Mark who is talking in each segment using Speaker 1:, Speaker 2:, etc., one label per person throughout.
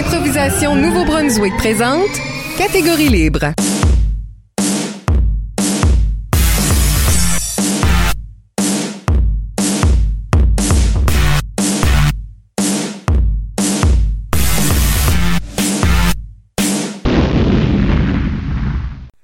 Speaker 1: Improvisation Nouveau-Brunswick présente Catégorie libre.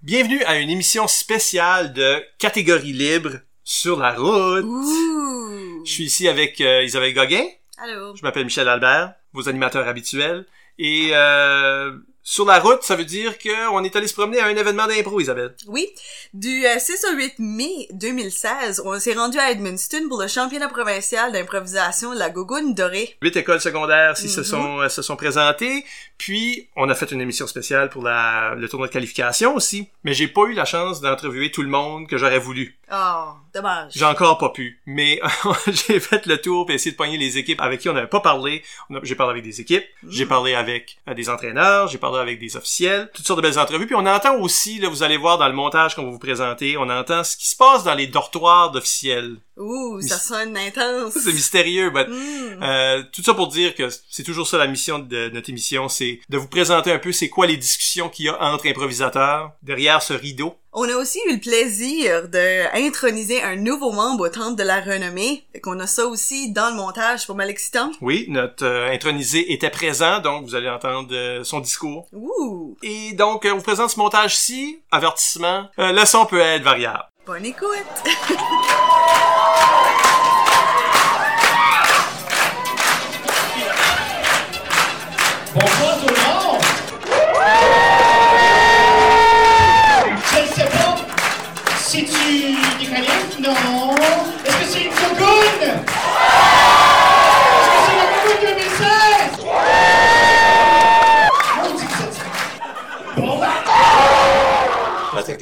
Speaker 2: Bienvenue à une émission spéciale de Catégorie libre sur la route.
Speaker 3: Ouh!
Speaker 2: Je suis ici avec euh, Isabelle Gauguin.
Speaker 3: Allô?
Speaker 2: Je m'appelle Michel Albert, vos animateurs habituels. Et euh, sur la route, ça veut dire qu'on est allé se promener à un événement d'impro, Isabelle.
Speaker 3: Oui, du euh, 6 au 8 mai 2016, on s'est rendu à Edmundston pour le championnat provincial d'improvisation de la Gogoune dorée.
Speaker 2: Huit écoles secondaires s'y se
Speaker 3: Mhm.
Speaker 2: sont euh, se sont présentées. Puis on a fait une émission spéciale pour la, le tournoi de qualification aussi. Mais j'ai pas eu la chance d'entrevue tout le monde que j'aurais voulu.
Speaker 3: Oh, dommage.
Speaker 2: J'ai encore pas pu. Mais j'ai fait le tour pour essayer de pogner les équipes avec qui on n'avait pas parlé. J'ai parlé avec des équipes, j'ai parlé avec euh, des entraîneurs, j'ai parlé avec des officiels, toutes sortes de belles entrevues. Puis on entend aussi, là, vous allez voir dans le montage qu'on va vous présenter, on entend ce qui se passe dans les dortoirs d'officiels.
Speaker 3: Ouh, ça sonne intense.
Speaker 2: C'est mystérieux, but
Speaker 3: Mm.
Speaker 2: euh, tout ça pour dire que c'est toujours ça la mission de notre émission, c'est de vous présenter un peu c'est quoi les discussions qu'il y a entre improvisateurs derrière ce rideau.
Speaker 3: On a aussi eu le plaisir de introniser un nouveau membre au Temple de la Renommée. Fait qu'on a ça aussi dans le montage, c'est pas mal excitant.
Speaker 2: Oui, notre euh, intronisé était présent, donc vous allez entendre euh, son discours.
Speaker 3: Ouh,
Speaker 2: Et donc, euh, on vous présente ce montage-ci. Avertissement, le son peut être variable.
Speaker 3: bonne écoute.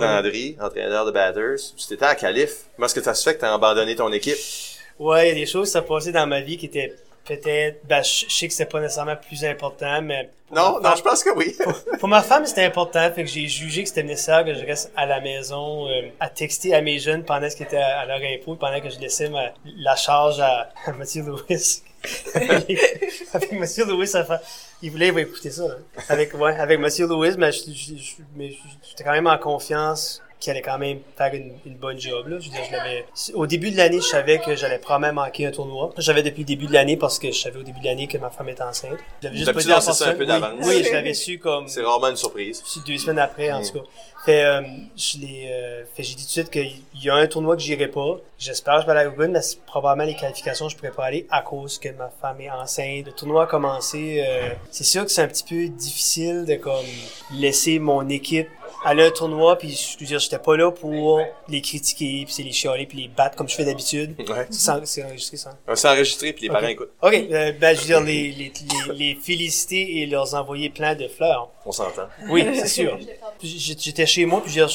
Speaker 4: Landry, entraîneur de Batters. Tu t'étais à Calif. Comment est-ce que ça se fait que t'as abandonné ton équipe?
Speaker 5: Ouais, il y a des choses qui sont passées dans ma vie qui étaient peut-être, ben, je sais que c'était pas nécessairement plus important, mais
Speaker 4: Non, non, je pense que oui.
Speaker 5: pour ma femme, c'était important, fait que j'ai jugé que c'était nécessaire que je reste à la maison euh, à texter à mes jeunes pendant ce qui était à, à leur impôt, pendant que je laissais ma, la charge à, à Mathieu Lewis. avec Mathieu Lewis, ça fait, il voulait écouter ça. Avec ouais, avec Mathieu Lewis, mais je- je- j'étais quand même en confiance qu'il allait quand même faire une, une bonne job là. Je veux dire, je l'avais. Au début de l'année, je savais que j'allais probablement manquer un tournoi. J'avais depuis le début de l'année parce que je savais au début de l'année que ma femme était enceinte. J'avais juste pas dit
Speaker 4: ça un peu
Speaker 5: Oui,
Speaker 4: d'avance.
Speaker 5: Oui, je l'avais su comme
Speaker 4: C'est rarement une surprise.
Speaker 5: deux semaines après, en
Speaker 4: Mm.
Speaker 5: tout cas. Fait, euh, je l'ai, euh, fait, j'ai dit tout de suite qu'il y a un tournoi que j'irai pas. J'espère que je vais aller à Gogun, mais c'est probablement les qualifications, je pourrais pas aller à cause que ma femme est enceinte. Le tournoi a commencé, euh, c'est sûr que c'est un petit peu difficile de, comme, laisser mon équipe aller à un tournoi, puis je veux dire, j'étais pas là pour les critiquer, puis c'est les chialer, puis les battre comme je fais d'habitude.
Speaker 4: Ouais.
Speaker 5: C'est en- c'est enregistré, ça?
Speaker 4: C'est enregistré puis les parents écoutent.
Speaker 5: Ok, euh, ben, je veux dire, les, les, les, les féliciter et leur envoyer plein de fleurs.
Speaker 4: On s'entend.
Speaker 5: Oui, c'est sûr. J'étais chez moi, puis j'ai-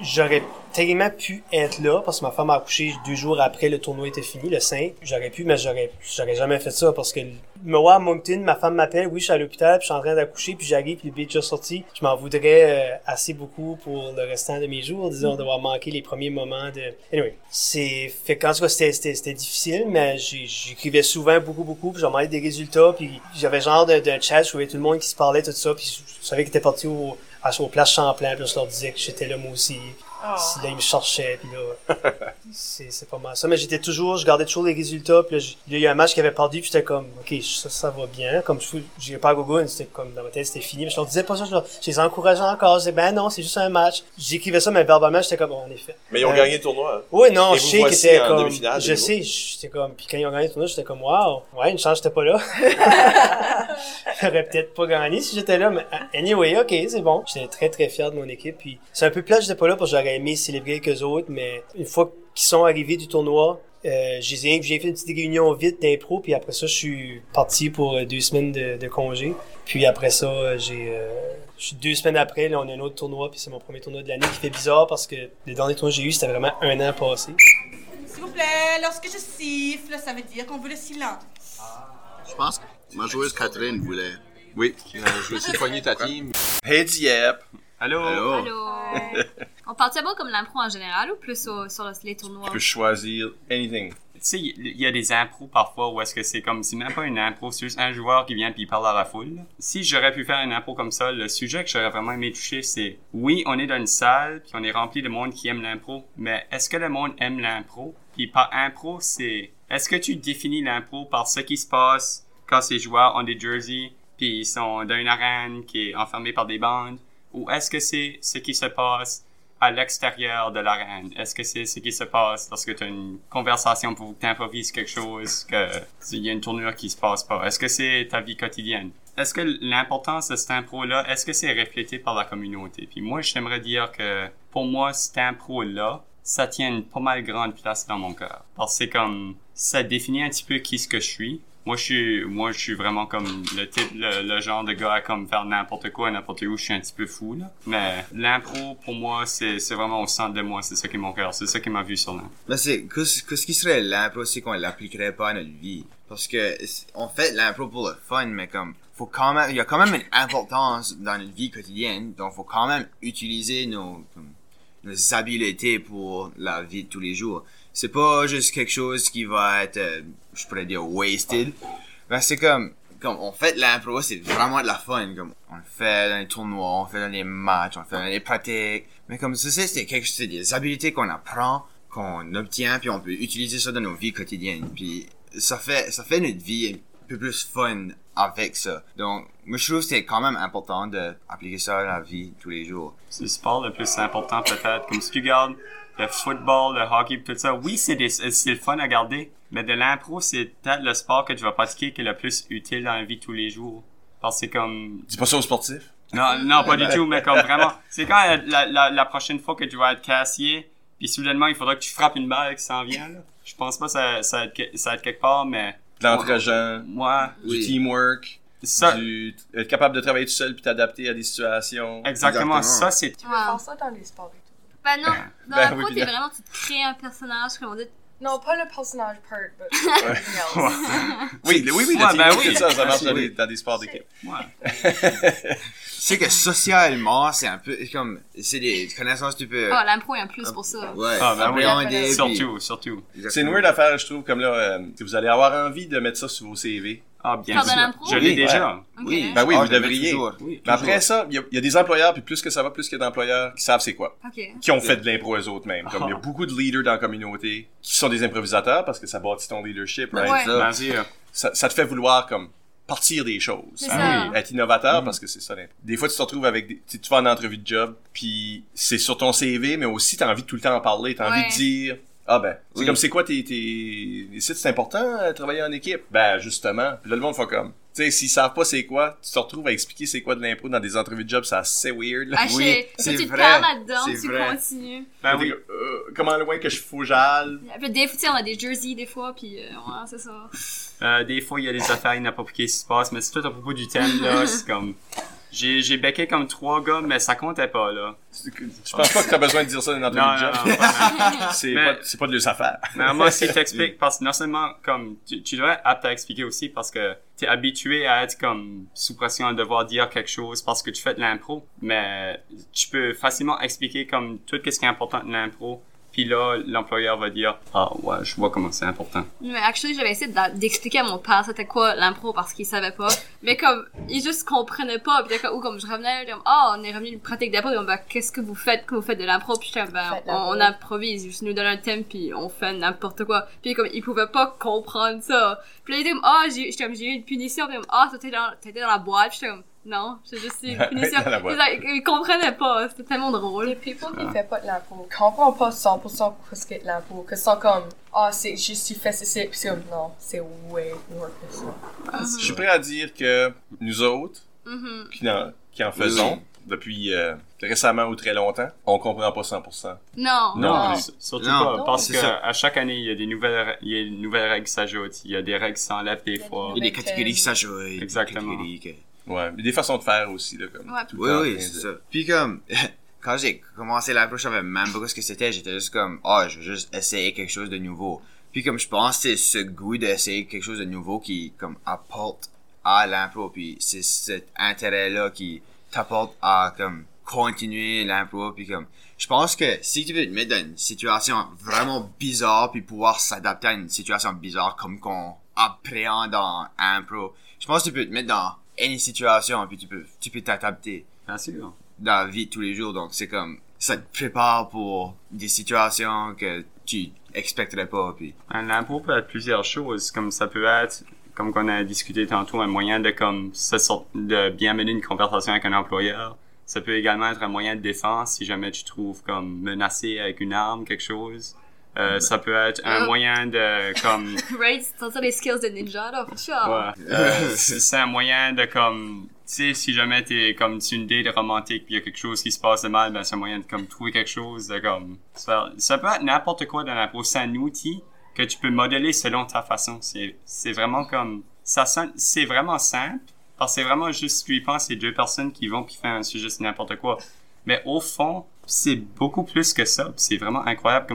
Speaker 5: j'aurais tellement pu être là, parce que ma femme a accouché deux jours après le tournoi était fini, le 5. J'aurais pu, mais j'aurais j'aurais jamais fait ça, parce que me voir à Moncton, ma femme m'appelle, oui, je suis à l'hôpital, puis je suis en train d'accoucher, puis j'arrive, puis le bébé est déjà sorti. Je m'en voudrais euh, assez beaucoup pour le restant de mes jours, disons, d'avoir manqué les premiers moments de... Anyway, c'est... Fait qu'en tout cas, c'était- difficile, mais j'écrivais souvent beaucoup, beaucoup, puis j'en demandais des résultats, puis j'avais genre de, de chat, je voyais tout le monde qui se parlait, tout ça, puis je savais qu'ils étaient partis au, à, aux places Champlain, puis je leur disais que j'étais là moi aussi. Si là, ils me cherchaient, puis là, c'est c'est pas mal ça. Mais j'étais toujours, je gardais toujours les résultats, puis là, il y a eu un match qui avait perdu, puis j'étais comme, ok, ça, ça va bien. Comme je j'irais pas à Gogo, c'était comme, dans ma tête, c'était fini. Mais je leur disais pas ça, je, leur- je les encourageais encore. Je disais, ben non, c'est juste un match. J'écrivais ça, mais verbalement, j'étais comme, bon, en effet.
Speaker 4: Mais ils ont
Speaker 5: Euh,
Speaker 4: gagné le tournoi. hein.
Speaker 5: Oui, non,
Speaker 4: Et
Speaker 5: je sais qu'ils étaient
Speaker 4: en
Speaker 5: comme, je sais, j'étais comme, puis quand ils ont gagné le tournoi, j'étais comme, waouh, ouais, une chance, j'étais pas là. J'aurais peut-être pas gagné si j'étais là, mais anyway, ok, c'est bon. J'étais très très fier de mon équipe, puis c'est un peu plat, j'étais pas là parce que j'aurais aimé célébrer eux autres, mais une fois qu'ils sont arrivés du tournoi, euh, j'ai fait une petite réunion vite d'impro, puis après ça, je suis parti pour euh, deux semaines de, de congé. Puis après ça, euh, j'ai, euh, deux semaines après, là, on a un autre tournoi, puis c'est mon premier tournoi de l'année qui fait bizarre parce que les derniers tournois que j'ai eu, c'était vraiment un an passé.
Speaker 6: S'il vous plaît, lorsque je siffle, ça veut dire qu'on veut le silence.
Speaker 7: Je pense que ma joueuse Catherine voulait.
Speaker 4: Oui. Euh, je vais essayer de pogner ta team.
Speaker 2: Hey Diep. Allô?
Speaker 7: Allô?
Speaker 8: Allô? On parle d'abord comme l'impro en général ou plus au- sur les tournois?
Speaker 2: Tu peux choisir anything.
Speaker 9: sais, il y a des impros parfois où est-ce que c'est comme, c'est même pas une impro, c'est juste un joueur qui vient puis il parle à la foule. Si j'aurais pu faire une impro comme ça, le sujet que j'aurais vraiment aimé toucher, c'est, oui, on est dans une salle puis on est rempli de monde qui aime l'impro, mais est-ce que le monde aime l'impro? Puis par impro, c'est, est-ce que tu définis l'impro par ce qui se passe quand ces joueurs ont des jerseys puis ils sont dans une arène qui est enfermée par des bandes? Ou est-ce que c'est ce qui se passe à l'extérieur de l'arène? Est-ce que c'est ce qui se passe lorsque tu as une conversation pour que tu improvises quelque chose, que il y a une tournure qui se passe pas? Est-ce que c'est ta vie quotidienne? Est-ce que l'importance de cette impro-là, est-ce que c'est reflété par la communauté? Puis moi, j'aimerais dire que pour moi, cette impro-là, ça tient une pas mal grande place dans mon cœur. Parce que c'est comme, ça définit un petit peu qui ce que je suis. Moi, je suis, moi, je suis vraiment comme le type, le, le genre de gars à comme faire n'importe quoi, n'importe où. Je suis un petit peu fou, là. Mais l'impro, pour moi, c'est, c'est vraiment au centre de moi. C'est ça qui est mon cœur. C'est ça qui m'a vu sur l'impro.
Speaker 10: Ben c'est que, ce que qui serait l'impro, c'est qu'on l'appliquerait pas à notre vie? Parce que on fait l'impro pour le fun, mais comme faut quand même, il y a quand même une importance dans notre vie quotidienne, donc faut quand même utiliser nos comme, nos habiletés pour la vie de tous les jours. C'est pas juste quelque chose qui va être, euh, je pourrais dire wasted. Ben c'est comme comme on fait l'impro, c'est vraiment de la fun. Comme on le fait dans les tournois, on fait dans les matchs, on fait dans les pratiques. Mais comme ça, c'est quelque c'est des habiletés qu'on apprend, qu'on obtient, puis on peut utiliser ça dans nos vies quotidiennes. Puis ça fait ça fait notre vie peu plus fun avec ça. Donc moi je trouve que c'est quand même important d'appliquer ça à la vie tous les jours.
Speaker 9: C'est le sport le plus important peut-être. Comme si tu regardes le football, le hockey, tout ça. Oui, c'est des, c'est le fun à regarder, mais de l'impro, c'est peut-être le sport que tu vas pratiquer qui est le plus utile dans la vie de tous les jours. Parce que c'est comme...
Speaker 2: Dis pas ça aux sportifs.
Speaker 9: Non, non, pas du tout, mais comme vraiment... C'est quand la, la, prochaine fois que tu vas être cassier, puis soudainement, il faudra que tu frappes une balle qui s'en vient, là. Je pense pas que ça, ça, va être, que- ça va être quelque part, mais...
Speaker 2: De l'entre-gens,
Speaker 9: Moi,
Speaker 2: du teamwork,
Speaker 9: ça...
Speaker 2: du, être capable de travailler tout seul puis t'adapter à des situations.
Speaker 9: Exactement, ça c'est...
Speaker 11: Tu veux faire ça dans les sports et tout.
Speaker 8: Ben non, dans
Speaker 2: Ben
Speaker 8: la
Speaker 2: oui,
Speaker 8: pro,
Speaker 2: puis
Speaker 8: t'es vraiment, tu te crées un personnage, comme on dit.
Speaker 11: Non, pas le personnage part,
Speaker 2: Ouais.
Speaker 11: else.
Speaker 2: Oui, oui, oui,
Speaker 9: Ouais, ben oui.
Speaker 2: ça, ça marche dans
Speaker 10: Oui.
Speaker 2: des, dans des sports d'équipe.
Speaker 10: C'est que socialement, c'est un peu comme c'est des connaissances tu peux
Speaker 8: Oh, l'impro est un plus pour ça.
Speaker 10: ouais,
Speaker 9: Ah, ben oui. Surtout, surtout.
Speaker 2: C'est une weird affaire, je trouve, comme là, euh, si vous allez avoir envie de mettre ça sur vos CV.
Speaker 9: Ah, bien
Speaker 8: Faire
Speaker 9: sûr. Je l'ai
Speaker 10: Oui.
Speaker 9: déjà.
Speaker 10: Oui,
Speaker 2: Ben oui,
Speaker 10: Ah,
Speaker 2: vous
Speaker 10: le mets
Speaker 2: devriez.
Speaker 10: toujours.
Speaker 2: Mais après ça, il y, a- il y a des employeurs, puis plus que ça va, plus qu'il y a d'employeurs qui savent c'est quoi.
Speaker 8: Ok.
Speaker 2: Qui ont fait de l'impro eux autres même. Comme il y a beaucoup de leaders dans la communauté qui sont des improvisateurs parce que ça bâtit ton leadership, right?
Speaker 8: Ouais.
Speaker 10: ça.
Speaker 9: Sûr.
Speaker 2: ça, ça te fait vouloir comme partir des choses. Ah
Speaker 8: ça.
Speaker 2: oui, Être innovateur parce que c'est ça. l'impro. Des fois, tu te retrouves avec des, tu tu vas en entrevue de job, puis c'est sur ton CV, mais aussi t'as envie de tout le temps en parler, t'as envie
Speaker 8: Ouais.
Speaker 2: de dire. Ah ben, c'est
Speaker 10: Oui.
Speaker 2: comme c'est quoi tes, c'est important euh, travailler en équipe? Ben justement, puis là le monde fait comme. Tu sais, s'ils savent pas c'est quoi, tu te retrouves à expliquer c'est quoi de l'impro dans des entrevues de job, c'est assez weird. Là.
Speaker 8: Ah,
Speaker 10: Oui, c'est
Speaker 8: tu te perds là-dedans, tu
Speaker 10: vrai.
Speaker 8: continues.
Speaker 9: Ben oui.
Speaker 2: euh, comment loin que je fous
Speaker 8: des fois, on a des jerseys des fois, puis euh, ouais, c'est ça.
Speaker 9: Euh, des fois, il y a des affaires inappropriées qui se passent, mais c'est tout à propos du thème, là. C'est comme... J'ai, j'ai becqué comme trois gars, mais ça comptait pas, là.
Speaker 2: Je pense pas que t'as besoin de dire ça dans une
Speaker 9: Non,
Speaker 2: job?
Speaker 9: non,
Speaker 2: C'est
Speaker 9: Mais-
Speaker 2: pas, c'est pas de leurs affaires.
Speaker 9: Mais moi, si t'expliques, parce que non seulement, comme, tu, tu dois être apte à expliquer aussi parce que t'es habitué à être comme sous pression à devoir dire quelque chose parce que tu fais de l'impro, mais tu peux facilement expliquer comme tout ce qui est important de l'impro, puis là, l'employeur va dire, ah ouais, je vois comment c'est important.
Speaker 8: Mais actually, j'avais essayé d'expliquer à mon père c'était quoi l'impro parce qu'il savait pas. Mais comme, il juste comprenait pas. Puis ou comme je revenais, comme, oh, on est revenu d'une pratique d'impro. Ben, qu'est-ce que vous faites? Quand vous faites de l'impro? Puis j'étais comme, ben, on, improvise. Juste nous donne un thème puis on fait n'importe quoi. Puis comme, il pouvait pas comprendre ça. Puis là, il était comme, oh, j'ai, j'étais comme, j'ai eu une punition. Puis comme, oh, t'étais dans, t'étais dans la boîte. Puis j'étais comme, non, j'ai juste une punition.
Speaker 2: Dans la boîte.
Speaker 8: Puis là, il comprenait pas. C'était tellement drôle.
Speaker 11: Les people qui font pas de l'impro comprennent pas 100% ce qu'est de l'impro. Que sont comme, ah, c'est juste tu fais ceci, puis c'est comme, non, c'est way more que ça.
Speaker 2: Je suis prêt à dire que nous autres,
Speaker 8: Mhm.
Speaker 2: qui en, qui en faisons depuis euh, récemment ou très longtemps, on comprend pas 100%.
Speaker 8: Non.
Speaker 2: Non,
Speaker 9: Non, surtout
Speaker 10: Non.
Speaker 9: pas,
Speaker 11: Non,
Speaker 9: parce
Speaker 10: c'est
Speaker 9: que
Speaker 10: ça.
Speaker 9: à chaque année, il y a des nouvelles, il y a des nouvelles règles qui s'ajoutent, il y a des règles qui s'enlèvent des fois.
Speaker 10: Il y a des catégories qui s'ajoutent. des
Speaker 9: Exactement.
Speaker 10: catégories que-
Speaker 2: Ouais, mais des façons de faire aussi, là, comme.
Speaker 8: Ouais.
Speaker 2: tout
Speaker 10: Oui, oui, c'est
Speaker 2: de-
Speaker 10: ça. Puis comme, quand j'ai commencé l'approche, je savais même pas ce que c'était. J'étais juste comme, ah, je veux juste essayer quelque chose de nouveau. Puis comme je pense, c'est ce goût d'essayer quelque chose de nouveau qui, comme, apporte à l'impro. Puis c'est cet intérêt-là qui t'apporte à, comme, continuer l'impro puis comme je pense que si tu veux te mettre dans une situation vraiment bizarre puis pouvoir s'adapter à une situation bizarre comme qu'on appréhende en impro je pense que tu peux te mettre dans any situation puis tu peux tu peux t'adapter
Speaker 9: Bien sûr.
Speaker 10: dans la vie de tous les jours donc c'est comme ça te prépare pour des situations que tu expecterais pas puis
Speaker 9: Un impôt peut être plusieurs choses, comme ça peut être, comme qu'on a discuté tantôt, un moyen de comme se sort- de bien mener une conversation avec un employeur. Ça peut également être un moyen de défense si jamais tu te trouves comme menacé avec une arme, quelque chose. Euh, ça peut être un
Speaker 8: Euh.
Speaker 9: moyen de comme
Speaker 8: Right? C'est ça les skills de ninja, là, sure.
Speaker 9: Ouais. Euh, c'est un moyen de comme tu sais si jamais t'es comme tu une date romantique puis il y a quelque chose qui se passe de mal ben c'est un moyen de comme trouver quelque chose de comme ça peut être n'importe quoi dans l'impro c'est un outil que tu peux modeler selon ta façon c'est c'est vraiment comme ça c'est vraiment simple parce que c'est vraiment juste tu y penses c'est deux personnes qui vont puis faire un sujet c'est n'importe quoi mais au fond c'est beaucoup plus que ça c'est vraiment incroyable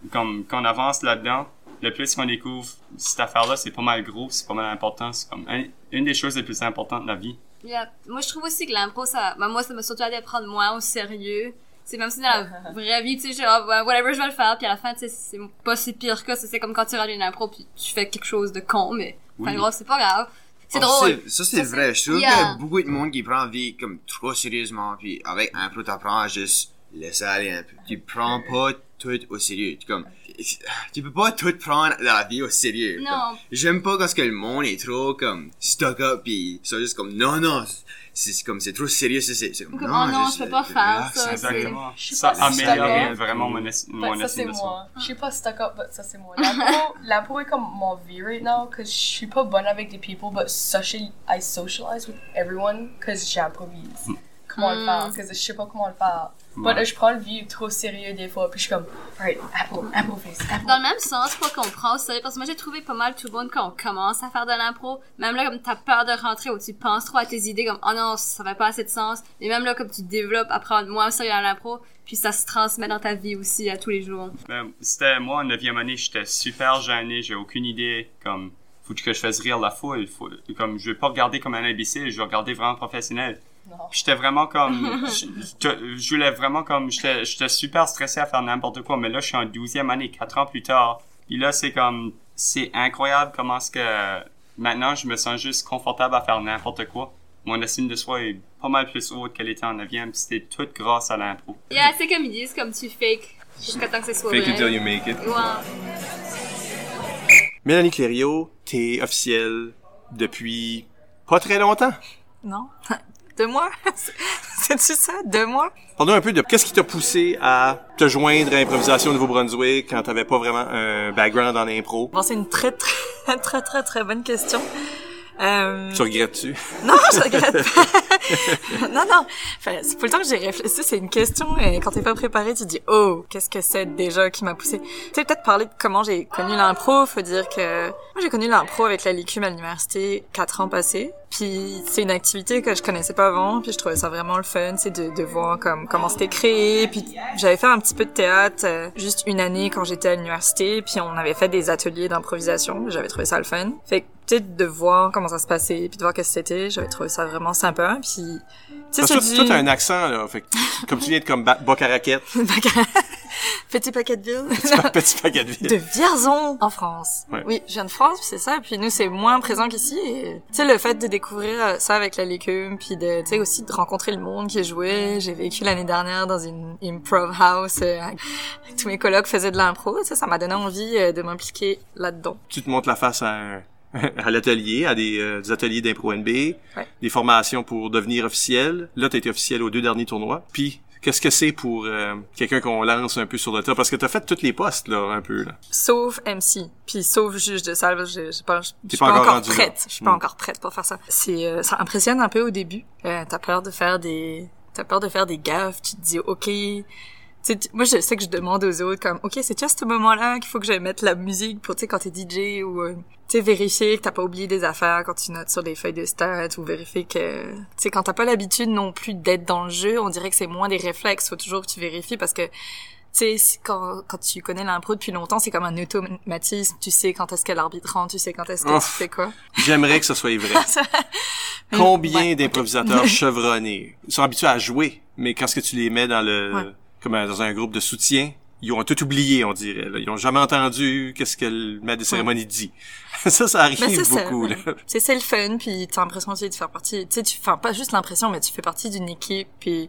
Speaker 9: comme comme qu'on avance là-dedans le plus qu'on découvre cette affaire-là, c'est pas mal gros, c'est pas mal important. C'est comme un- une des choses les plus importantes de la vie.
Speaker 8: Yeah. Moi, je trouve aussi que l'impro, ça, ben, moi, ça m'a surtout aidé à prendre moins au sérieux. C'est même si dans la vraie vie, tu sais, genre, ben, whatever, je vais le faire, puis à la fin, tu sais, c'est pas si pire que ça. C'est comme quand tu regardes une impro, puis tu fais quelque chose de con, mais, enfin,
Speaker 10: Oui.
Speaker 8: gros, c'est pas grave. C'est
Speaker 10: Ah,
Speaker 8: drôle.
Speaker 10: Ça, c'est vrai. Je trouve
Speaker 8: Yeah.
Speaker 10: qu'il y a beaucoup de monde qui prend la vie comme trop sérieusement, puis avec un peu, t'apprends à juste laisser aller un peu. Tu prends pas tout au sérieux. Tu, comme, tu peux pas tout prendre dans la vie au sérieux.
Speaker 8: Non.
Speaker 10: Comme, J'aime pas quand que le monde est trop comme stuck up, puis ils sont juste comme non, non, c'est c'est comme c'est trop sérieux, c'est c'est- c'est comme
Speaker 8: Comme,
Speaker 10: non,
Speaker 8: oh non,
Speaker 10: juste,
Speaker 8: je peux pas faire
Speaker 10: relax,
Speaker 8: ça.
Speaker 9: Exactement.
Speaker 11: Je
Speaker 9: Ça améliore vraiment mon, es- mon
Speaker 11: But ça, c'est moi. Je suis pas stuck up, but ça, c'est moi. L'impro, est comme mon vie right now, cause je suis pas bonne avec des people, but social, I socialize with everyone, cause j'improvise. Comment le
Speaker 8: Mm.
Speaker 11: faire, cause je sais pas comment le faire.
Speaker 9: Ouais.
Speaker 11: But je prends le vie trop sérieux des fois, puis je suis comme, alright, impro, impro face, impro.
Speaker 8: Dans le même sens, pas qu'on prend au sérieux, parce que moi j'ai trouvé pas mal tout le monde quand on commence à faire de l'impro. Même là, comme t'as peur de rentrer ou tu penses trop à tes idées, comme oh non, ça fait pas assez de sens. Et même là, comme tu développes à prendre moins sérieux à l'impro, puis ça se transmet dans ta vie aussi à tous les jours.
Speaker 9: Ben, C'était moi en neuvième année, j'étais super gêné, j'ai aucune idée comme faut que je fasse rire la foule, faut, comme je vais pas regarder comme un imbécile, je vais regarder vraiment professionnel.
Speaker 11: Non.
Speaker 9: J'étais vraiment comme je, voulais vraiment comme j'étais super stressé à faire n'importe quoi, mais là je suis en douzième année, quatre ans plus tard. Puis là c'est comme c'est incroyable comment est-ce que maintenant je me sens juste confortable à faire n'importe quoi. Mon estime de soi est pas mal plus haute qu'elle était en neuvième, puis c'était tout grâce à l'impro.
Speaker 8: Yeah, c'est comme ils disent, comme tu fake jusqu'à temps que ce soit
Speaker 2: Fake
Speaker 8: vrai.
Speaker 2: it till you make it.
Speaker 8: Ouais.
Speaker 12: Mélanie Clériot, t'es officielle depuis pas très longtemps.
Speaker 13: Non? Deux mois? C'est-tu ça? Deux mois?
Speaker 12: Parle-nous un peu de qu'est-ce qui t'a poussé à te joindre à Improvisation Nouveau-Brunswick quand t'avais pas vraiment un background en impro?
Speaker 13: Bon, c'est une très, très, très, très, très bonne question. Euh...
Speaker 12: Tu regrettes-tu?
Speaker 13: Non, je regrette pas. non, non. Enfin, c'est tout le temps que j'ai réfléchi. C'est une question et quand t'es pas préparé, tu dis oh, qu'est-ce que c'est déjà qui m'a poussé? Tu sais peut-être parler de comment j'ai connu l'impro. Faut dire que moi j'ai connu l'impro avec la LICUM à l'université quatre ans passés. Puis c'est une activité que je connaissais pas avant. Puis je trouvais ça vraiment le fun, c'est de, de voir comme comment c'était créé. Puis j'avais fait un petit peu de théâtre euh, juste une année quand j'étais à l'université. Puis on avait fait des ateliers d'improvisation. J'avais trouvé ça le fun. Fait que tu sais de voir comment ça se passait puis de voir qu'est-ce que c'était j'avais trouvé ça vraiment sympa puis tu sais
Speaker 12: Parce que toi, t'as un accent, là. Fait que, comme tu viens de comme Bocaraquette.
Speaker 13: petit paquet de ville
Speaker 12: petit paquet de.
Speaker 13: Vierzon en France
Speaker 12: Ouais.
Speaker 13: oui je viens de France puis c'est ça puis nous c'est moins présent qu'ici et tu sais le fait de découvrir ça avec la légume puis de tu sais aussi de rencontrer le monde qui jouait j'ai vécu l'année dernière dans une improv house euh, tous mes colocs faisaient de l'impro sais ça m'a donné envie euh, de m'impliquer là-dedans
Speaker 12: Tu te montes la face à, un- à l'atelier, à des, euh, des ateliers d'impro NB,
Speaker 13: Ouais.
Speaker 12: des formations pour devenir officiel. Là, t'as été officiel aux deux derniers tournois. Puis, qu'est-ce que c'est pour euh, quelqu'un qu'on lance un peu sur le tas? Parce que t'as fait tous les postes, là, un peu, là.
Speaker 13: sauf MC puis sauf juge de salle pas je suis
Speaker 12: pas
Speaker 13: pas,
Speaker 12: encore
Speaker 13: encore
Speaker 12: là.
Speaker 13: prête je suis pas
Speaker 12: Mm.
Speaker 13: encore prête pour faire ça c'est euh, ça impressionne un peu au début euh, t'as peur de faire des t'as peur de faire des gaffes tu te dis ok tu tu- moi je sais que je demande aux autres comme ok c'est à ce moment là qu'il faut que j'aille mettre la musique pour tu sais quand t'es DJ ou euh, tu sais vérifier que t'as pas oublié des affaires quand tu notes sur des feuilles de stats ou vérifier que tu sais quand t'as pas l'habitude non plus d'être dans le jeu on dirait que c'est moins des réflexes faut toujours que tu vérifies parce que tu sais, quand, quand tu connais l'impro depuis longtemps, c'est comme un automatisme. Tu sais quand est-ce que l'arbitre rentre, tu sais quand est-ce que
Speaker 2: Ouf.
Speaker 13: tu fais quoi.
Speaker 2: J'aimerais que ce soit vrai. Combien d'improvisateurs chevronnés? Sont habitués à jouer, mais quand ce que tu les mets dans le,
Speaker 13: Ouais.
Speaker 2: Comme dans un groupe de soutien, ils ont tout oublié, on dirait. là. Ils ont jamais entendu qu'est-ce que le maître de cérémonie dit. ça, ça arrive
Speaker 13: Ben, c'est ça,
Speaker 2: beaucoup. là.
Speaker 13: C'est c'est le fun, puis t'as l'impression aussi de faire partie. Tu sais, tu, enfin pas juste l'impression, mais tu fais partie d'une équipe, puis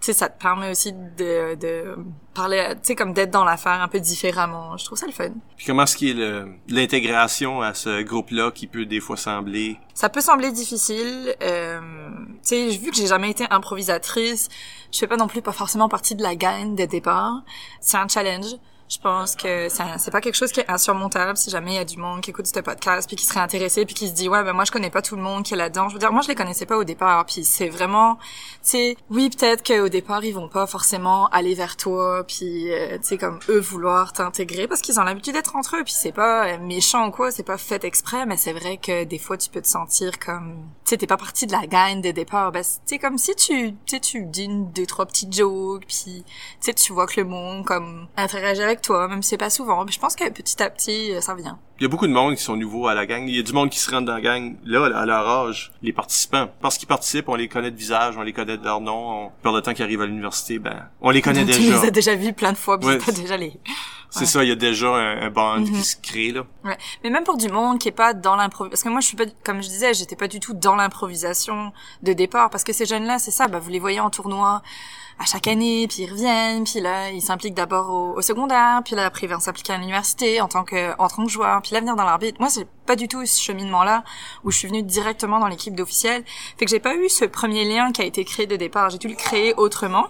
Speaker 13: tu sais, ça te permet aussi de, de parler, tu sais, comme d'être dans l'affaire un peu différemment. Je trouve ça le fun.
Speaker 2: Puis comment est-ce qu'il est l'intégration à ce groupe-là qui peut des fois sembler...
Speaker 13: Ça peut sembler difficile. Euh, tu sais, vu que j'ai jamais été improvisatrice, je fais pas non plus pas forcément partie de la gang de départ. C'est un challenge. Je pense que c'est pas quelque chose qui est insurmontable si jamais il y a du monde qui écoute ce podcast puis qui serait intéressé puis qui se dit ouais ben moi je connais pas tout le monde qui est là-dedans. Je veux dire moi je les connaissais pas au départ puis c'est vraiment tu sais oui peut-être qu'au départ ils vont pas forcément aller vers toi puis euh, tu sais comme eux vouloir t'intégrer parce qu'ils ont l'habitude d'être entre eux puis c'est pas euh, méchant ou quoi, c'est pas fait exprès mais c'est vrai que des fois tu peux te sentir comme tu sais t'es pas partie de la gang de départ ben c'est comme si tu tu tu dis une deux trois petites jokes puis tu sais tu vois que le monde comme interagit toi même si c'est pas souvent puis je pense que petit à petit euh, ça vient
Speaker 2: Il y a beaucoup de monde qui sont nouveaux à la gang. Il y a du monde qui se rentre dans la gang, là, à leur âge, les participants. Parce qu'ils participent, on les connaît de visage, on les connaît de leur nom. On, par le temps qu'ils arrivent à l'université, ben, on les connaît
Speaker 13: tu
Speaker 2: déjà.
Speaker 13: les as déjà vus plein de fois puis
Speaker 2: Ouais.
Speaker 13: t'as déjà les
Speaker 2: C'est
Speaker 13: Ouais.
Speaker 2: ça, il y a déjà un, un bond
Speaker 13: Mhm.
Speaker 2: qui se crée, là.
Speaker 13: Ouais, mais même pour du monde qui est pas dans l'improvisation, parce que moi je suis pas, comme je disais, j'étais pas du tout dans l'improvisation de départ, parce que ces jeunes-là, c'est ça, bah vous les voyez en tournoi à chaque année, puis ils reviennent, puis là ils s'impliquent d'abord au, au secondaire, puis là après ils vont s'impliquer à l'université en tant que en tant que joueur, puis là venir dans l'arbitre. Moi c'est pas du tout ce cheminement-là où je suis venue directement dans l'équipe d'officiel, fait que j'ai pas eu ce premier lien qui a été créé de départ. J'ai dû le créer autrement,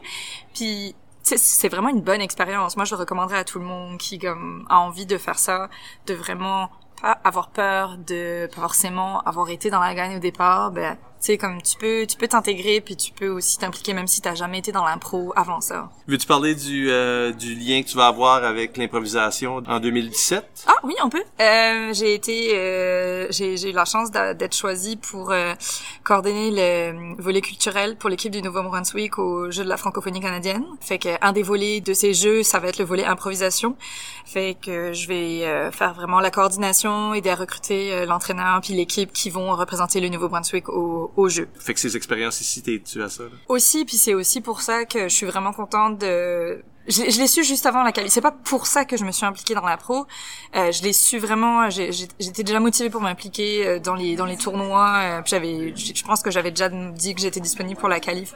Speaker 13: puis c'est- vraiment une bonne expérience. Moi, je recommanderais à tout le monde qui comme, a envie de faire ça, de vraiment pas avoir peur de pas forcément avoir été dans la gagne au départ. Ben, sais, comme tu peux, tu peux t'intégrer puis tu peux aussi t'impliquer même si t'as jamais été dans l'impro avant ça.
Speaker 2: Veux-tu parler du, euh, du lien que tu vas avoir avec l'improvisation en 2017?
Speaker 13: Ah oui, on peut. Euh, j'ai été, euh, j'ai j'ai eu la chance d'être choisie pour euh, coordonner le volet culturel pour l'équipe du Nouveau-Brunswick aux Jeux de la francophonie canadienne. Fait que un des volets de ces jeux, ça va être le volet improvisation. Fait que je vais euh, faire vraiment la coordination, aider à recruter euh, l'entraîneur puis l'équipe qui vont représenter le Nouveau-Brunswick au, au jeu.
Speaker 2: Fait que ces expériences ici, t'es-tu à ça, là?
Speaker 13: Aussi, puis c'est aussi pour ça que je suis vraiment contente de... Je, l'ai- je l'ai su juste avant la qualif. C'est pas pour ça que je me suis impliquée dans la pro. Euh, je l'ai su vraiment. J'étais déjà motivée pour m'impliquer euh, dans les dans les tournois. euh, j'avais, je pense que j'avais déjà dit que j'étais disponible pour la qualif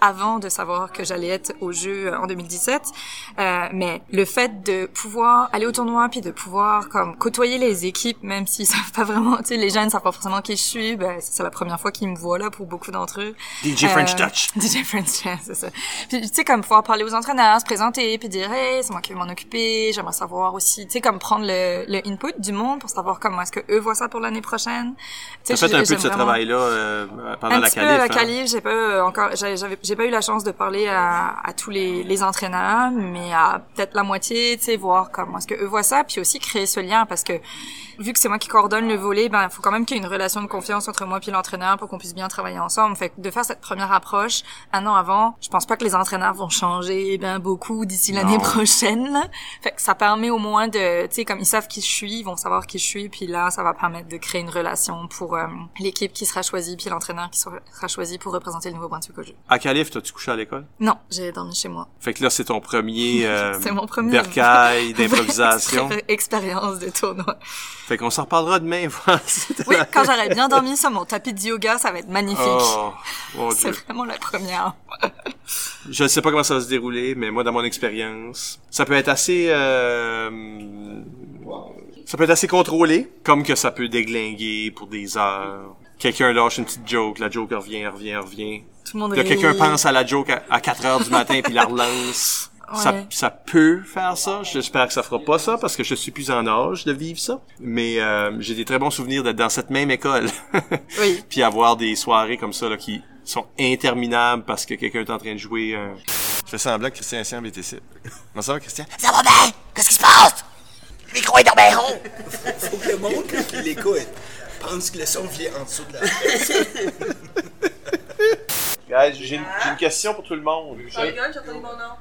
Speaker 13: avant de savoir que j'allais être au jeu euh, en 2017. Euh, mais le fait de pouvoir aller au tournoi puis de pouvoir comme côtoyer les équipes, même s'ils savent pas vraiment, tu sais, les jeunes savent pas forcément qui je suis. Ben c'est la première fois qu'ils me voient là pour beaucoup d'entre eux.
Speaker 2: DJ French Touch.
Speaker 13: DJ French Touch, c'est ça. Puis tu sais comme pouvoir parler aux entraîneurs, se présenter, puis dire hey c'est moi qui vais m'en occuper. J'aimerais savoir aussi, tu sais comme prendre le, le input du monde pour savoir comment est-ce que eux voient ça pour l'année prochaine. Tu sais,
Speaker 2: fait un peu de ce
Speaker 13: vraiment-
Speaker 2: travail-là euh, pendant
Speaker 13: un
Speaker 2: la
Speaker 13: petit peu
Speaker 2: hein?
Speaker 13: j'ai pas euh, encore, j'ai- pas eu la chance de parler à, à tous les, les entraîneurs, mais à peut-être la moitié, tu sais, voir comment est-ce que eux voient ça, puis aussi créer ce lien parce que vu que c'est moi qui coordonne le volet, ben il faut quand même qu'il y ait une relation de confiance entre moi puis l'entraîneur pour qu'on puisse bien travailler ensemble. Fait que de faire cette première approche un an avant, je pense pas que les entraîneurs vont changer ben beaucoup d'ici l'année prochaine. là. Fait que ça permet au moins de, tu sais, comme ils savent qui je suis, ils vont savoir qui je suis, puis là ça va permettre de créer une relation pour euh, l'équipe qui sera choisie puis l'entraîneur qui sera choisi pour représenter le Nouveau-Brunswick au jeu.
Speaker 2: À qualif, t'as-tu couché à l'école?
Speaker 13: Non, j'ai dormi chez moi.
Speaker 2: Fait que là, c'est ton premier, euh,
Speaker 13: C'est mon premier
Speaker 2: bercail d'improvisation.
Speaker 13: expérience de tournoi.
Speaker 2: Fait qu'on s'en reparlera demain,
Speaker 13: Oui, quand j'aurai bien dormi sur mon tapis de yoga, ça va être magnifique.
Speaker 2: Oh,
Speaker 13: C'est vraiment la première.
Speaker 2: Je ne sais pas comment ça va se dérouler, mais moi, dans mon expérience, ça peut être assez... euh, ça peut être assez contrôlé, comme que ça peut déglinguer pour des heures. Quelqu'un lâche une petite joke, la joke revient, revient, revient.
Speaker 13: Tout le monde
Speaker 2: Là, quelqu'un pense à la joke à, à 4 heures du matin puis la relance. Ça, ça peut faire ça. J'espère que ça fera pas ça parce que je suis plus en âge de vivre ça. Mais euh, j'ai des très bons souvenirs d'être dans cette même école.
Speaker 13: Oui.
Speaker 2: puis avoir des soirées comme ça là, qui sont interminables parce que quelqu'un est en train de jouer un...
Speaker 14: Je fais semblant que Christian Siam est ici. Comment ça va, Christian?
Speaker 15: Ça va bien? Qu'est-ce qui se passe? Le micro est dans bien rond.
Speaker 16: Faut que le monde, quand il l'écoute, pense que le son vient en dessous de la
Speaker 2: Guys, j'ai une, j'ai une question pour tout le monde.
Speaker 1: j'ai entendu mon nom.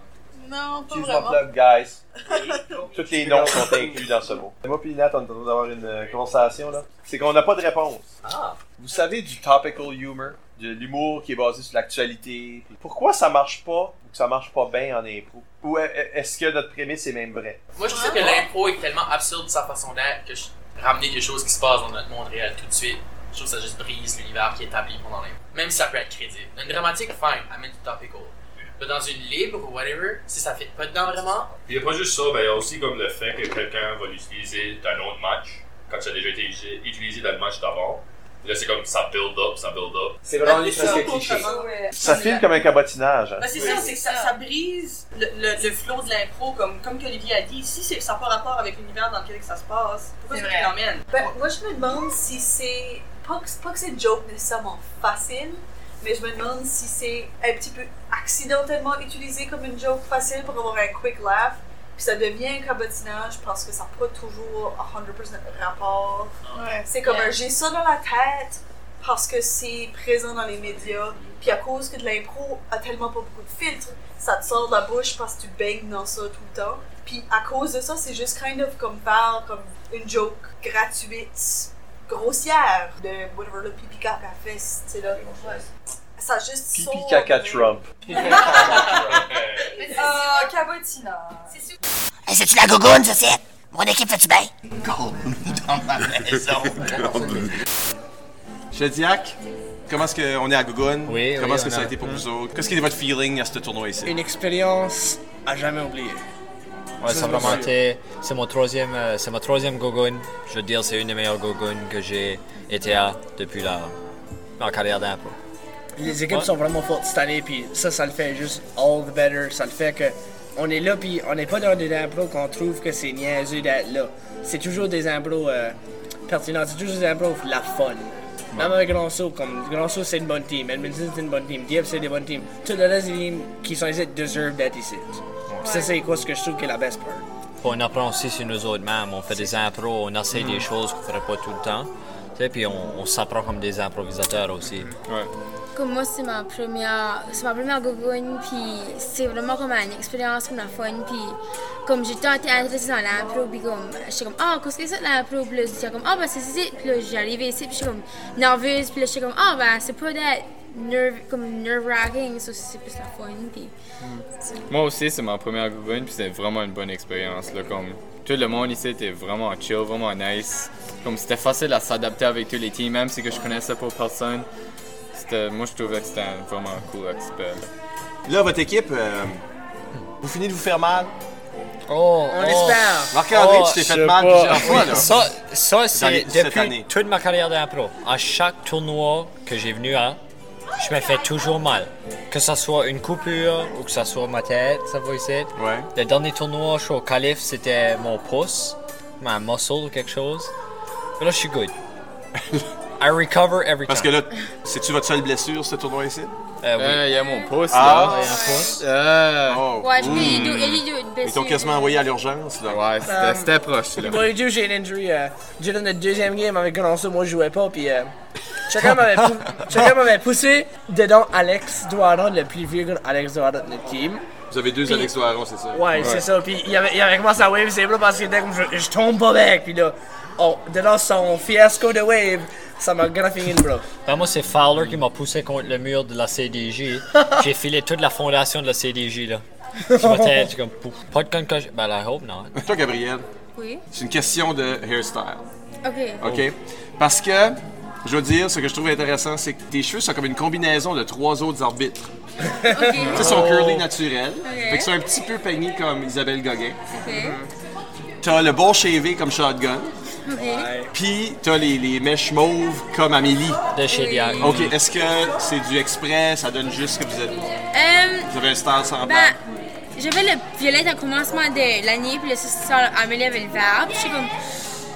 Speaker 17: Non, pas
Speaker 16: Choose
Speaker 17: vraiment.
Speaker 16: guys. Tous les noms sont inclus dans ce mot. Moi puis Nat, on est en train d'avoir une euh, conversation là. C'est qu'on n'a pas de réponse.
Speaker 2: Ah. Vous savez du topical humor, de l'humour qui est basé sur l'actualité. Pourquoi ça marche pas ou que ça marche pas bien en impro? Ou est-ce que notre prémisse est même vraie?
Speaker 18: Moi, je trouve que l'impro est tellement absurde de sa façon d'être que je... ramener quelque chose qui se passe dans notre monde réel tout de suite, je trouve que ça juste brise l'univers qui est établi pendant l'impro. Même si ça peut être crédible. Dans une dramatique, fine, amène du topical. Mais dans une libre ou whatever, si ça fait pas dedans vraiment,
Speaker 19: Il n'y a pas juste ça, mais il y a aussi comme le fait que quelqu'un va l'utiliser dans un autre match, quand ça a déjà été utilisé, utilisé dans le match d'avant. Là, c'est comme ça build up, ça build up.
Speaker 16: C'est vraiment
Speaker 17: juste presque cliché.
Speaker 16: Ça file comme un cabotinage. hein.
Speaker 1: Ben, c'est ça, c'est que ça, ça brise le, le, le flow de l'impro, comme, comme que Olivier a dit. Si c'est- ça n'a pas rapport avec l'univers dans lequel ça se passe, pourquoi
Speaker 17: C'est
Speaker 1: ça
Speaker 17: vrai.
Speaker 1: l'emmène?
Speaker 17: Ben, moi, je me demande si c'est. Pas que, pas que c'est une joke nécessairement facile, mais je me demande si c'est un petit peu accidentellement utilisé comme une joke facile pour avoir un quick laugh, puis ça devient un cabotinage parce que ça n'a pas toujours 100% rapport.
Speaker 1: Ouais.
Speaker 17: C'est comme
Speaker 1: Yeah.
Speaker 17: un j'ai ça dans la tête parce que c'est présent dans les médias, puis à cause que de l'impro a tellement pas beaucoup de filtres, ça te sort de la bouche parce que tu baignes dans ça tout le temps. Puis à cause de ça, c'est juste kind of comme faire comme une joke gratuite, grossière de whatever le pipi caca fest, tu sais là. Ça juste
Speaker 16: Pipi caca Trump.
Speaker 17: Ah, cabotinage.
Speaker 15: Hey, c'est-tu la gougoune, ça, c'est? Mon équipe fait-tu bien?
Speaker 7: dans ma maison.
Speaker 2: Chediac, comment est-ce qu'on est à Gougoun?
Speaker 20: Oui,
Speaker 2: Comment
Speaker 20: oui,
Speaker 2: est-ce que
Speaker 20: on
Speaker 2: ça a
Speaker 20: a-
Speaker 2: été pour vous autres? Qu'est-ce qui est votre feeling à ce tournoi ici?
Speaker 21: Une expérience à jamais oublier.
Speaker 20: Ouais, ça a vraiment été. C'est mon troisième, euh, c'est ma troisième gogun. Je veux dire, c'est une des meilleures gogun que j'ai été à depuis la, ma carrière d'impro.
Speaker 21: Les équipes
Speaker 20: Ouais.
Speaker 21: sont vraiment fortes cette année, puis ça, ça le fait juste all the better. Ça le fait que on est là, puis on n'est pas dans des impros qu'on trouve que c'est niaiseux d'être là. C'est toujours des impros euh, pertinents, c'est toujours des impros de la fun. Même avec Grand Saut, comme Grand Saut c'est une bonne team, Edmonton c'est une bonne team, Dieppe c'est des bonnes teams. Tout le reste des teams qui sont ici deserve d'être ici. Ça, c'est quoi ce que je trouve qui est la best part.
Speaker 20: On apprend aussi sur nous autres mêmes. On fait des impros, on essaie des choses qu'on ferait pas tout le temps. Tu sais, puis on, on s'apprend comme des improvisateurs aussi.
Speaker 22: Comme moi, c'est ma première, c'est ma première gogoune, puis c'est vraiment comme une expérience comme la fun, puis comme j'ai tant été intéressée dans l'impro, puis comme, j'étais comme, ah, qu'est-ce que c'est l'impro, puis j'étais comme, ah, ben c'est ça, puis là, j'arrivais ici, puis j'étais comme nerveuse, puis là, j'étais comme, ah, ben c'est pas d'être nerve, comme nerve-wracking, ça, c'est plus la fun, puis...
Speaker 23: Moi aussi, c'est ma première Google, puis c'était vraiment une bonne expérience. Là, comme tout le monde ici était vraiment chill, vraiment nice. Comme c'était facile à s'adapter avec tous les teams, même si que je connaissais pas personne. C'était, moi, je trouvais que c'était un vraiment cool expérience.
Speaker 2: Là, votre équipe, euh, vous finissez de vous faire mal?
Speaker 20: Oh,
Speaker 21: On espère.
Speaker 2: Marc-André,
Speaker 20: Oh,
Speaker 2: tu t'es fait
Speaker 20: sais
Speaker 2: mal
Speaker 20: pas.
Speaker 2: plusieurs fois, là.
Speaker 20: Ça, ça c'est depuis
Speaker 2: année.
Speaker 20: toute ma carrière d'impro. À chaque tournoi que j'ai venu à, je me fais toujours mal. Que ce soit une coupure ou que ce soit ma tête, ça va ici. Le dernier tournoi, je suis au calife, c'était mon pouce, ma muscle ou quelque chose. Mais là, je suis good. I recover every time.
Speaker 2: Parce que là, c'est-tu votre seule blessure, ce tournoi ici?
Speaker 20: Euh, oui.
Speaker 23: Euh, Il y a mon pouce,
Speaker 2: Ah,
Speaker 23: là.
Speaker 2: il y a un pouce.
Speaker 23: Euh,
Speaker 2: Oh.
Speaker 22: Ouais, je do une
Speaker 2: Ils
Speaker 22: blessure.
Speaker 2: t'ont quasiment envoyé à l'urgence, là.
Speaker 23: Ouais, c'était, c'était proche, là.
Speaker 21: Moi, Dieu, j'ai une injury. Euh, j'ai dans notre deuxième game avec Granson, moi je jouais pas, puis euh, chacun m'avait pou- chacun m'avait poussé dedans Alex Douaron, le plus vieux Alex Douaron de notre team.
Speaker 2: Vous avez deux
Speaker 21: Puis-
Speaker 2: Alex Doiron, c'est ça?
Speaker 21: Ouais, c'est ça. Puis il avait, il avait commencé à wave ses bras parce qu'il était comme je, je tombe pas avec. Puis là, oh, dedans son fiasco de wave, ça m'a graffiné le bras.
Speaker 20: Ben, moi, c'est Fowler qui m'a poussé contre le mur de la CDJ. J'ai filé toute la fondation de la CDJ, là. Je m'étais j'étais comme, pouf, pas de concussion. Ben, I hope not.
Speaker 2: Toi, Gabriel,
Speaker 22: Oui.
Speaker 2: c'est une question de hairstyle.
Speaker 22: Ok.
Speaker 2: OK? Parce que, je veux dire, ce que je trouve intéressant, c'est que tes cheveux sont comme une combinaison de trois autres arbitres. Tu sais, sont curly naturels. Fait que c'est un petit peu peigné comme Isabelle Gauguin.
Speaker 22: Ok.
Speaker 2: T'as le bon shavé comme Shotgun. Puis t'as les, les mèches mauves comme Amélie.
Speaker 20: De chez Diac.
Speaker 2: OK, est-ce que c'est du exprès? Ça donne juste que vous êtes...
Speaker 22: Euh,
Speaker 2: Vous avez un style semblable?
Speaker 22: ben, j'avais le violet au commencement de l'année, puis là, ça, ça, Amélie avait le vert, puis j'étais comme,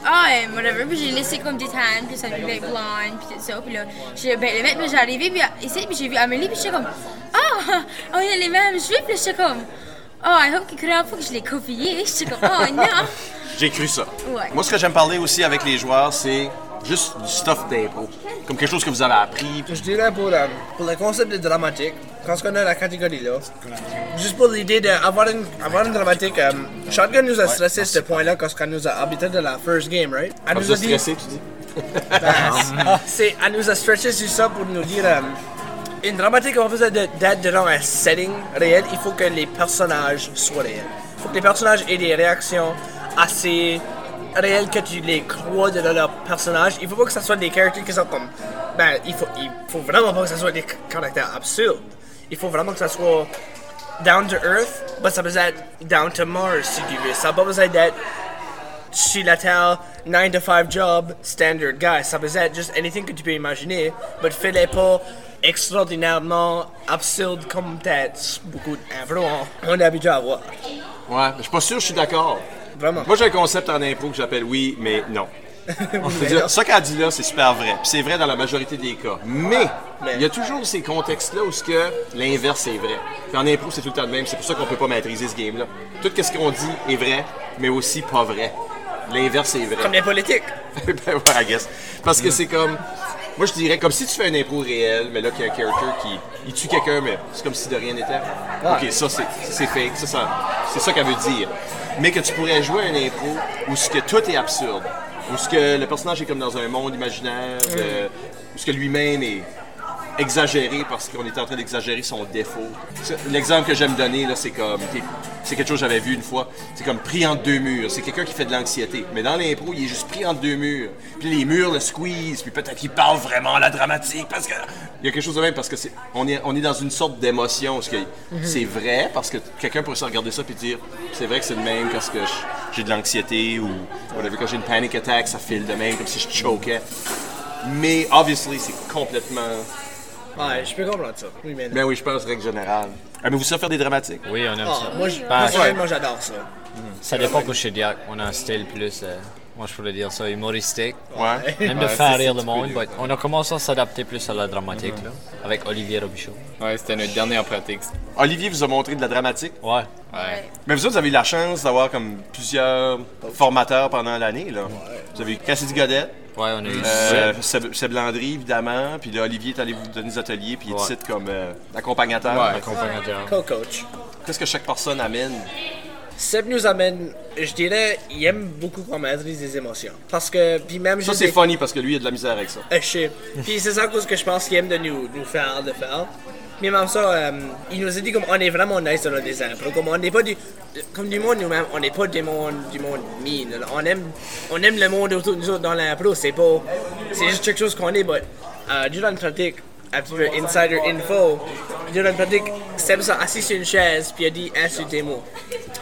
Speaker 22: ah, euh, whatever, puis j'ai laissé comme des tannes, puis ça me blonde, puis tout ça, puis là, j'ai ben, le mettre, puis j'ai arrivé, puis ici, puis j'ai vu Amélie, puis j'étais comme, ah, oh, il a les mêmes cheveux, puis là, j'étais comme, oh, I hope qu'il croit pas que je l'ai copié, j'étais comme, oh, non.
Speaker 2: J'ai cru ça.
Speaker 22: Ouais.
Speaker 2: Moi, ce que j'aime parler aussi avec les joueurs, c'est Juste du stuff d'impro. Comme quelque chose que vous avez appris.
Speaker 21: Je dirais pour, euh, pour le concept de dramatique, quand on a la catégorie là, juste pour l'idée d'avoir une, avoir une dramatique, euh, Shotgun nous a stressé ce point-là quand elle nous a habité de la first game, right? Elle
Speaker 2: Elle
Speaker 21: nous a dit,
Speaker 2: stressé, tu dis?
Speaker 21: Ben, c'est, elle nous a stretché sur ça pour nous dire euh, une dramatique, on faisait d'être dans un setting réel, il faut que les personnages soient réels. Il faut que les personnages aient des réactions assez réelles que tu les crois de leur personnage. Il faut pas que ce soit des caractères qui sont comme. Ben, il faut, il faut vraiment pas que ce soit des caractères absurdes. Il faut vraiment que ça soit down to earth, mais ça peut être down to Mars si tu veux. Ça n'a pas besoin d'être sur la terre, 9 to 5 job, standard guy. Ça peut être juste anything que tu peux imaginer, mais fais-les pas extraordinairement absurde comme peut-être beaucoup d'impro on est habitué à voir.
Speaker 2: Ouais, je suis pas sûr, je suis d'accord.
Speaker 21: Vraiment.
Speaker 2: Moi, j'ai un concept en impro que j'appelle oui, mais non. Ça qu'elle dit là, c'est super vrai. Puis c'est vrai dans la majorité des cas. Mais, il y a toujours ces contextes-là où ce que l'inverse est vrai. Puis en impro, c'est tout le temps le même. C'est pour ça qu'on peut pas maîtriser ce game-là. Tout ce qu'on dit est vrai, mais aussi pas vrai. L'inverse est vrai.
Speaker 21: Comme les politiques.
Speaker 2: ben ouais, I guess. Parce que c'est comme. Moi, je dirais, comme si tu fais une impro réelle, mais là, qu'il y a un character qui il tue quelqu'un, mais c'est comme si de rien n'était. Ok, ça, c'est c'est fake. Ça, ça- c'est ça qu'elle veut dire. Mais que tu pourrais jouer un impro où ce que tout est absurde. Où ce que le personnage est comme dans un monde imaginaire, euh, où ce que lui-même est exagéré parce qu'on est en train d'exagérer son défaut. L'exemple que j'aime donner, là, c'est comme. C'est quelque chose que j'avais vu une fois. C'est comme pris entre deux murs. C'est quelqu'un qui fait de l'anxiété. Mais dans l'impro, il est juste pris entre deux murs. Puis les murs le squeeze. Puis peut-être qu'il parle vraiment la dramatique parce que. Il y a quelque chose de même parce que c'est. On est, on est dans une sorte d'émotion. Parce que c'est vrai, parce que quelqu'un pourrait se regarder ça puis dire c'est vrai que c'est le même parce que j'ai de l'anxiété ou whatever. Quand j'ai une panic attack, ça file de même comme si je choquais. Mais, obviously, c'est complètement.
Speaker 21: Ouais, je peux comprendre ça. Oui, mais non.
Speaker 2: Ben oui, je pense, règle générale. Aimez-vous ça faire des dramatiques?
Speaker 20: Oui, on aime
Speaker 21: Ah,
Speaker 20: ça.
Speaker 21: moi, je-
Speaker 20: Ben,
Speaker 21: moi,
Speaker 20: ça-
Speaker 21: personnellement, j'adore ça.
Speaker 20: Ça dépend pour chez Diac. On a un style plus, euh, moi je pourrais dire ça, humoristique.
Speaker 2: Ouais.
Speaker 20: Même de
Speaker 23: Ouais,
Speaker 20: faire
Speaker 23: c'est
Speaker 20: rire le monde. but on a commencé à s'adapter plus à la dramatique, là, avec Olivier Robichaud.
Speaker 23: Ouais, c'était notre dernière pratique.
Speaker 2: Olivier vous a montré de la dramatique?
Speaker 20: Ouais.
Speaker 23: Ouais.
Speaker 2: Mais vous autres, vous avez eu la chance d'avoir comme plusieurs formateurs pendant l'année, là. Vous avez eu Cassidy Godet.
Speaker 20: Ouais, on a eu
Speaker 2: euh,
Speaker 20: Seb.
Speaker 2: Landry, évidemment. Puis là, Olivier est allé vous donner des ateliers, puis il
Speaker 20: Ouais.
Speaker 2: te cite comme euh, accompagnateur.
Speaker 20: Ouais, accompagnateur.
Speaker 21: Co-coach.
Speaker 2: Qu'est-ce que chaque personne amène?
Speaker 21: Seb nous amène, je dirais, il aime beaucoup qu'on maîtrise les émotions. Parce que, puis même
Speaker 2: Ça, c'est
Speaker 21: des-
Speaker 2: funny parce que lui, il a de la misère avec ça.
Speaker 21: Euh, je sais. Puis c'est ça à cause que je pense qu'il aime de nous, nous faire de faire. Mais même ça, euh, il nous a dit comme on est vraiment nice dans le design. Comme on n'est pas du, comme du monde nous-mêmes, on n'est pas du monde, du monde là. On aime, on aime le monde autour de nous autres dans l'impro. C'est pas, c'est juste quelque chose qu'on est. Mais durant une pratique, un petit peu insider info, durant une pratique, Seb s'est assis sur une chaise puis il a dit insultez-moi.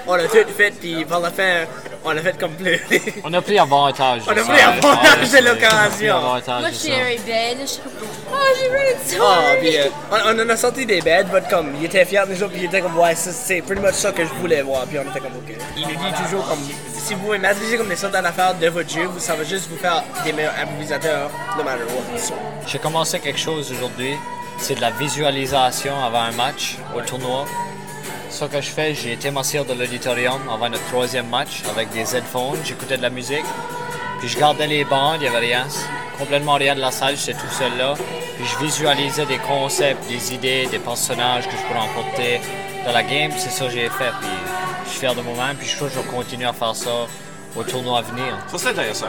Speaker 21: On a tout fait puis par la fin, on a fait comme pleurer.
Speaker 20: On a pris avantage.
Speaker 21: On a pris avantage de
Speaker 20: On a pris
Speaker 21: l'occasion.
Speaker 8: Moi,
Speaker 20: de
Speaker 8: je suis je comme, oh, j'ai vu ça.
Speaker 21: Ah, puis euh, on, on en a sorti des bêtes, mais comme, il était fier de nous autres, puis il était comme, ouais, ça, c'est pretty much ça que je voulais voir, puis on était comme, ok. Il nous dit toujours comme, si vous maîtrisez comme les sortes d'affaires de votre jeu, vous- ça va juste vous faire des meilleurs improvisateurs, no matter what. So,
Speaker 20: J'ai commencé quelque chose aujourd'hui. C'est de la visualisation avant un match au tournoi. Ce que je fais, j'ai été m'asseoir dans l'auditorium avant notre troisième match avec des headphones. J'écoutais de la musique. Puis je gardais les bandes, il n'y avait rien. Complètement rien de la salle, j'étais tout seul là. Puis je visualisais des concepts, des idées, des personnages que je pourrais emporter dans la game. C'est ça que j'ai fait. Puis je suis fier de moi-même. Puis je crois que je vais continuer à faire ça au tournoi à venir.
Speaker 2: Ça, c'est intéressant.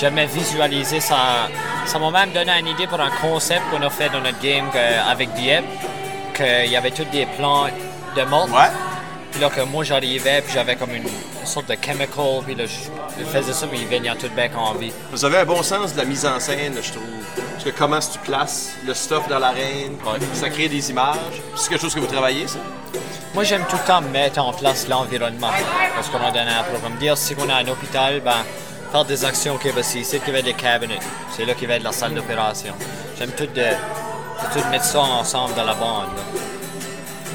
Speaker 20: J'aimais visualiser ça. Ça m'a même donné une idée pour un concept qu'on a fait dans notre game que- avec Dieppe, qu'il y avait tous des plans de mort. Puis là, que moi j'arrivais, puis j'avais comme une, une sorte de chemical, puis là, je, je faisais ça, puis il venait tout bec en vie.
Speaker 2: Vous avez un bon sens de la mise en scène, je trouve. Parce que comment tu places le stuff dans l'arène, ça crée des images. C'est quelque chose que vous travaillez, ça?
Speaker 20: Moi, j'aime tout le temps mettre en place l'environnement. Parce qu'on a donné un programme. Dire, si on a un hôpital, ben, faire des actions qui va ici, c'est qu'il va être des cabinets. C'est là qu'il va être la salle d'opération. J'aime tout de, de tout mettre ça ensemble dans la bande.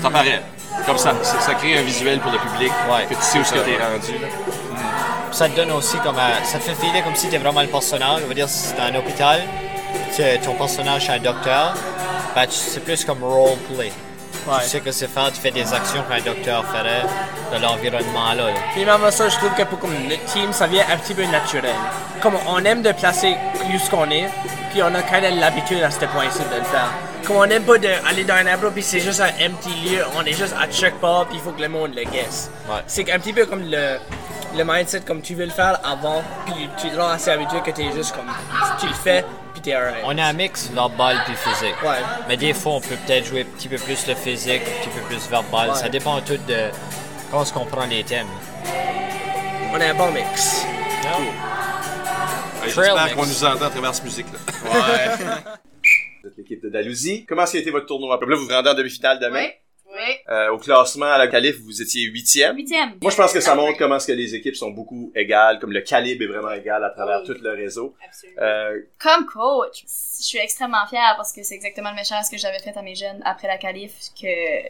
Speaker 2: Ça paraît. Comme ça, ça, crée un visuel pour le public, que tu sais où ce que t'es rendu. là.
Speaker 20: Ça te donne aussi comme un- ça te fait filer comme si tu es vraiment le personnage. On va dire si c'est un hôpital, ton personnage est un docteur, ben, c'est plus comme roleplay.
Speaker 21: Ouais.
Speaker 20: Tu sais que c'est faire, tu fais des actions qu'un docteur ferait de l'environnement là. là.
Speaker 21: Puis même ça, je trouve que pour comme notre team, ça vient un petit peu naturel. Comme on aime de placer où ce qu'on est, puis on a quand même l'habitude à ce point-ci de le faire. Comme on aime pas d'aller dans un arbre, puis c'est juste un empty lieu, on est juste à check part, puis il faut que le monde le guesse. C'est un petit peu comme le, le mindset, comme tu veux le faire avant, puis tu te rends assez habitué que t'es juste comme, tu le fais, puis t'es alright.
Speaker 20: On a un mix verbal puis physique.
Speaker 21: Ouais.
Speaker 20: Mais des fois, on peut peut-être jouer un petit peu plus le physique, un petit peu plus verbal.
Speaker 21: Ouais.
Speaker 20: Ça dépend tout de comment on comprend les thèmes.
Speaker 21: On a un bon mix.
Speaker 2: Ouais,
Speaker 20: Trail
Speaker 2: J'espère qu'on nous entend à travers cette musique-là. Vous êtes l'équipe de Dalhousie. Comment a été votre tournoi? Là, vous vous rendez en demi-finale demain.
Speaker 8: Oui.
Speaker 2: Euh, au classement, à la qualif, vous étiez huitième.
Speaker 8: Huitième.
Speaker 2: Moi, je pense que ça montre comment est-ce que les équipes sont beaucoup égales, comme le calibre est vraiment égal à travers tout le réseau. Euh,
Speaker 24: Comme coach, je suis extrêmement fière parce que c'est exactement le message que j'avais fait à mes jeunes après la qualif, que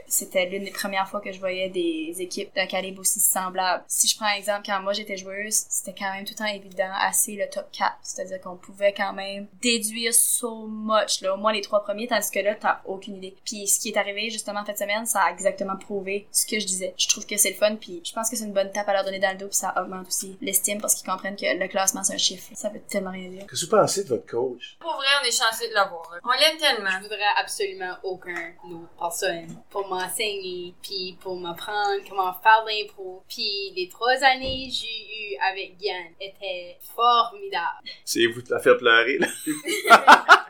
Speaker 24: c'était l'une des premières fois que je voyais des équipes d'un calibre aussi semblable. Si je prends un exemple, quand moi j'étais joueuse, c'était quand même tout le temps évident, assez le top 4. C'est-à-dire qu'on pouvait quand même déduire so much, là, au moins les trois premiers, tandis que là, t'as aucune idée. Puis ce qui est arrivé justement cette semaine, ça a exactement prouvé ce que je disais. Je trouve que c'est le fun, puis je pense que c'est une bonne tape à leur donner dans le dos, puis ça augmente aussi l'estime parce qu'ils comprennent que le classement c'est un chiffre. Ça veut tellement rien dire.
Speaker 2: Qu'est-ce que vous pensez de votre coach?
Speaker 25: Pour vrai, on est chanceux de l'avoir. On l'aime tellement. Je voudrais absolument aucun autre personne pour m'enseigner, puis pour m'apprendre comment faire de l'impro. Puis les trois années que j'ai eu avec Yann étaient formidables.
Speaker 2: C'est vous à faire pleurer, là?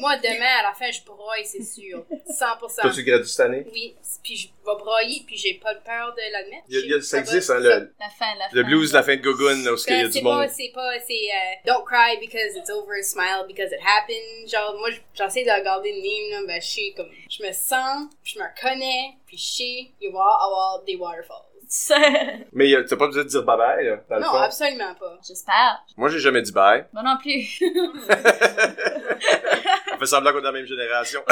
Speaker 25: Moi, demain, à la fin, je broye, c'est sûr. 100%.
Speaker 2: Toi, tu gradues cette année?
Speaker 25: Oui, puis je vais broyer, puis j'ai pas peur de l'admettre.
Speaker 2: Il y a- il y a- ça
Speaker 25: va-
Speaker 2: existe, hein, le,
Speaker 24: La fin, la
Speaker 2: le blues de la fin de Gogun, là, où il y a
Speaker 25: Ben,
Speaker 2: du
Speaker 25: c'est
Speaker 2: monde.
Speaker 25: pas, c'est pas, c'est euh, don't cry because it's over, smile because it happened. Genre, moi, j'essaie de regarder le meme, là, ben, je sais, comme, je me sens, je me reconnais, puis je sais, il va avoir des waterfalls.
Speaker 2: Mais euh, t'as pas besoin de dire bye-bye, là, dans le
Speaker 25: non,
Speaker 2: fond?
Speaker 25: absolument pas.
Speaker 24: J'espère.
Speaker 2: Moi, j'ai jamais dit bye.
Speaker 24: Moi non plus.
Speaker 2: On fait semblant qu'on est de la même génération.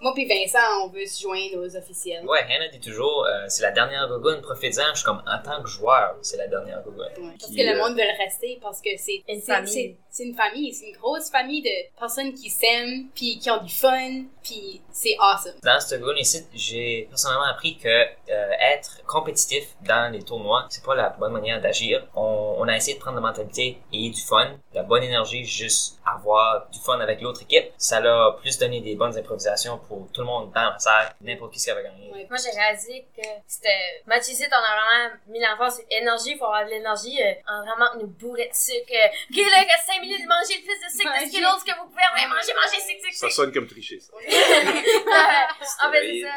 Speaker 25: Moi puis Vincent, on veut se joindre aux officiels.
Speaker 26: Ouais, Hannah dit toujours, euh, c'est la dernière Gogun, profite-en. Je suis comme, en tant que joueur, c'est la dernière Gogun.
Speaker 25: Parce que le monde veut le rester, parce que c'est
Speaker 26: Une famille.
Speaker 25: C'est- une famille, c'est une grosse famille de personnes qui s'aiment, puis qui ont du fun, puis c'est awesome.
Speaker 26: Dans ce ici, j'ai personnellement appris que euh, être compétitif dans les tournois, c'est pas la bonne manière d'agir. On, on a essayé de prendre la mentalité et du fun, de la bonne énergie, juste avoir du fun avec l'autre équipe. Ça l'a plus donné des bonnes improvisations pour tout le monde dans la salle, n'importe qui qui avait gagné.
Speaker 25: Ouais.
Speaker 27: Moi, j'ai réalisé que c'était. Match ici, on a vraiment mis l'emphase sur l'énergie. Il faut avoir de l'énergie euh, en vraiment nous bourrer de sucre. Euh, ok, là, 5 minutes de manger le plus de sucre de Skittles que vous pouvez. Ouais, manger, manger, sucre, sucre,
Speaker 2: Ça sonne comme tricher, ça.
Speaker 27: en fait, c'est ça.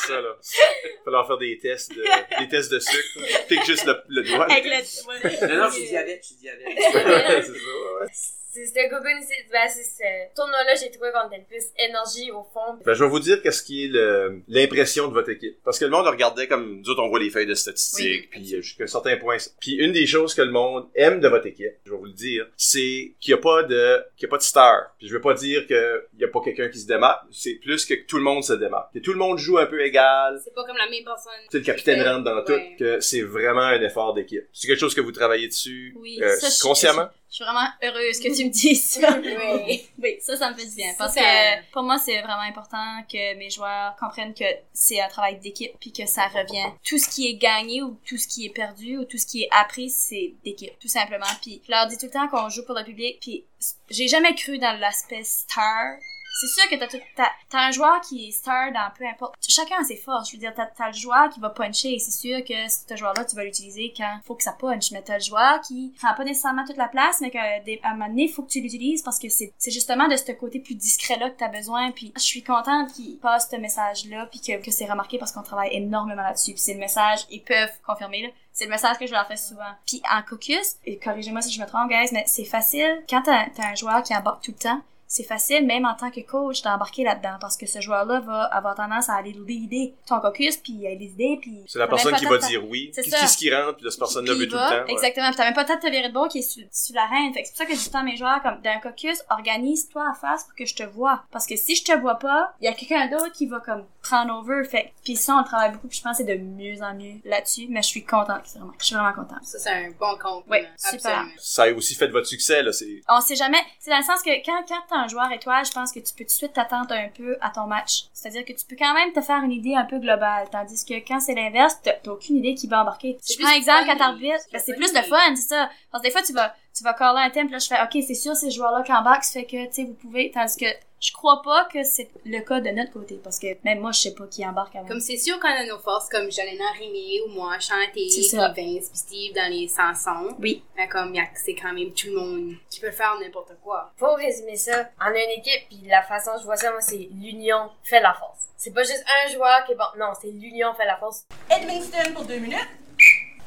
Speaker 2: C'est ça, là. Il falloir faire des tests de, des tests de sucre. Pique juste le, le doigt.
Speaker 27: Avec le-
Speaker 28: Non, non, je suis diabète, je suis diabète.
Speaker 2: c'est ça, ouais.
Speaker 27: C'est ce Gogun ici. Ben, c'est ce tournoi-là, j'ai trouvé qu'on était le plus énergie au fond.
Speaker 2: Ben, je vais vous dire qu'est-ce qui est le- l'impression de votre équipe. Parce que le monde regardait comme, nous autres, on voit les feuilles de statistiques, puis euh, jusqu'à un certain point. Puis une des choses que le monde aime de votre équipe, je vais vous le dire, c'est qu'il n'y a pas de, qu'il y a pas de star. Puis je veux pas dire qu'il n'y a pas quelqu'un qui se démarque, c'est plus que tout le monde se démarque. Que tout le monde joue un peu égal.
Speaker 25: C'est pas comme la même personne.
Speaker 2: Tu sais, le capitaine rentre dans
Speaker 25: Ouais.
Speaker 2: tout, que c'est vraiment un effort d'équipe. C'est quelque chose que vous travaillez dessus,
Speaker 24: Oui,
Speaker 2: euh,
Speaker 24: ça, je-
Speaker 2: consciemment?
Speaker 24: Je suis vraiment heureuse que tu me dises ça.
Speaker 25: Oui.
Speaker 24: oui, ça, ça me fait du bien. Parce
Speaker 25: ça-
Speaker 24: que pour moi, c'est vraiment important que mes joueurs comprennent que c'est un travail d'équipe puis que ça revient. Tout ce qui est gagné ou tout ce qui est perdu ou tout ce qui est appris, c'est d'équipe, tout simplement. Puis je leur dis tout le temps qu'on joue pour le public. Puis j'ai jamais cru dans l'aspect star. C'est sûr que t'as, t'as, t'as un joueur qui est star dans peu importe. Chacun a ses forces. Je veux dire, t'as, t'as le joueur qui va puncher. C'est sûr que ce joueur-là, tu vas l'utiliser quand faut que ça punch. Mais t'as le joueur qui prend pas nécessairement toute la place, mais qu'à un moment donné, faut que tu l'utilises parce que c'est, c'est justement de ce côté plus discret-là que t'as besoin. Puis je suis contente qu'ils passent ce message-là puis que, que c'est remarqué parce qu'on travaille énormément là-dessus. Puis c'est le message, ils peuvent confirmer, là. C'est le message que je leur fais souvent. Puis en caucus, et corrigez-moi si je me trompe, guys, mais c'est facile. Quand t'as, t'as un joueur qui embarque tout le temps, c'est facile, même en tant que coach, d'embarquer là-dedans, parce que ce joueur-là va avoir tendance à aller leader ton caucus, puis à les idées, puis...
Speaker 2: C'est la personne qui va dire oui.
Speaker 24: C'est
Speaker 2: Qui, rentre, puis cette personne-là veut tout le temps. ouais.
Speaker 24: Exactement. Puis t'as même pas le temps de te virer de bord qui est sur, sur la reine. Fait que c'est pour ça que je dis temps à mes joueurs, comme, d'un caucus, organise-toi à face pour que je te vois. Parce que si je te vois pas, il y a quelqu'un d'autre qui va, comme, prendre over. Fait puis ça, on le travaille beaucoup, puis je pense que c'est de mieux en mieux là-dessus. Mais je suis contente, c'est vraiment, je suis vraiment contente.
Speaker 25: Ça, c'est un bon compte.
Speaker 24: Oui, super.
Speaker 25: Absolument.
Speaker 2: Ça a aussi fait de votre succès, là. C'est,
Speaker 24: On sait jamais. C'est dans le sens que quand, quand t'as un joueur étoile, je pense que tu peux tout de suite t'attendre un peu à ton match. C'est-à-dire que tu peux quand même te faire une idée un peu globale, tandis que quand c'est l'inverse, t'as t'as aucune idée qui va embarquer. Je prends
Speaker 25: plus
Speaker 24: exemple quand t'arbitres, ben, c'est plus de fun, c'est ça. Parce que des fois, tu vas, tu vas caller un thème, puis là, je fais, ok, c'est sûr, ces joueurs-là qui embarquent, ça fait que, tu sais, vous pouvez, tandis que je crois pas que c'est le cas de notre côté, parce que même moi, je sais pas qui embarque avant.
Speaker 25: Comme c'est sûr qu'on a nos forces, comme Jolena Rimé ou moi, chanter. Vince, puis Steve dans les chansons.
Speaker 24: Oui.
Speaker 25: Mais comme, y a- c'est quand même tout le monde qui peut faire n'importe quoi.
Speaker 27: Pour résumer ça, on a une équipe, puis la façon dont je vois ça, moi, c'est l'union fait la force. C'est pas juste un joueur qui est bon. Non, c'est l'union fait la force.
Speaker 6: Edmundston pour deux minutes.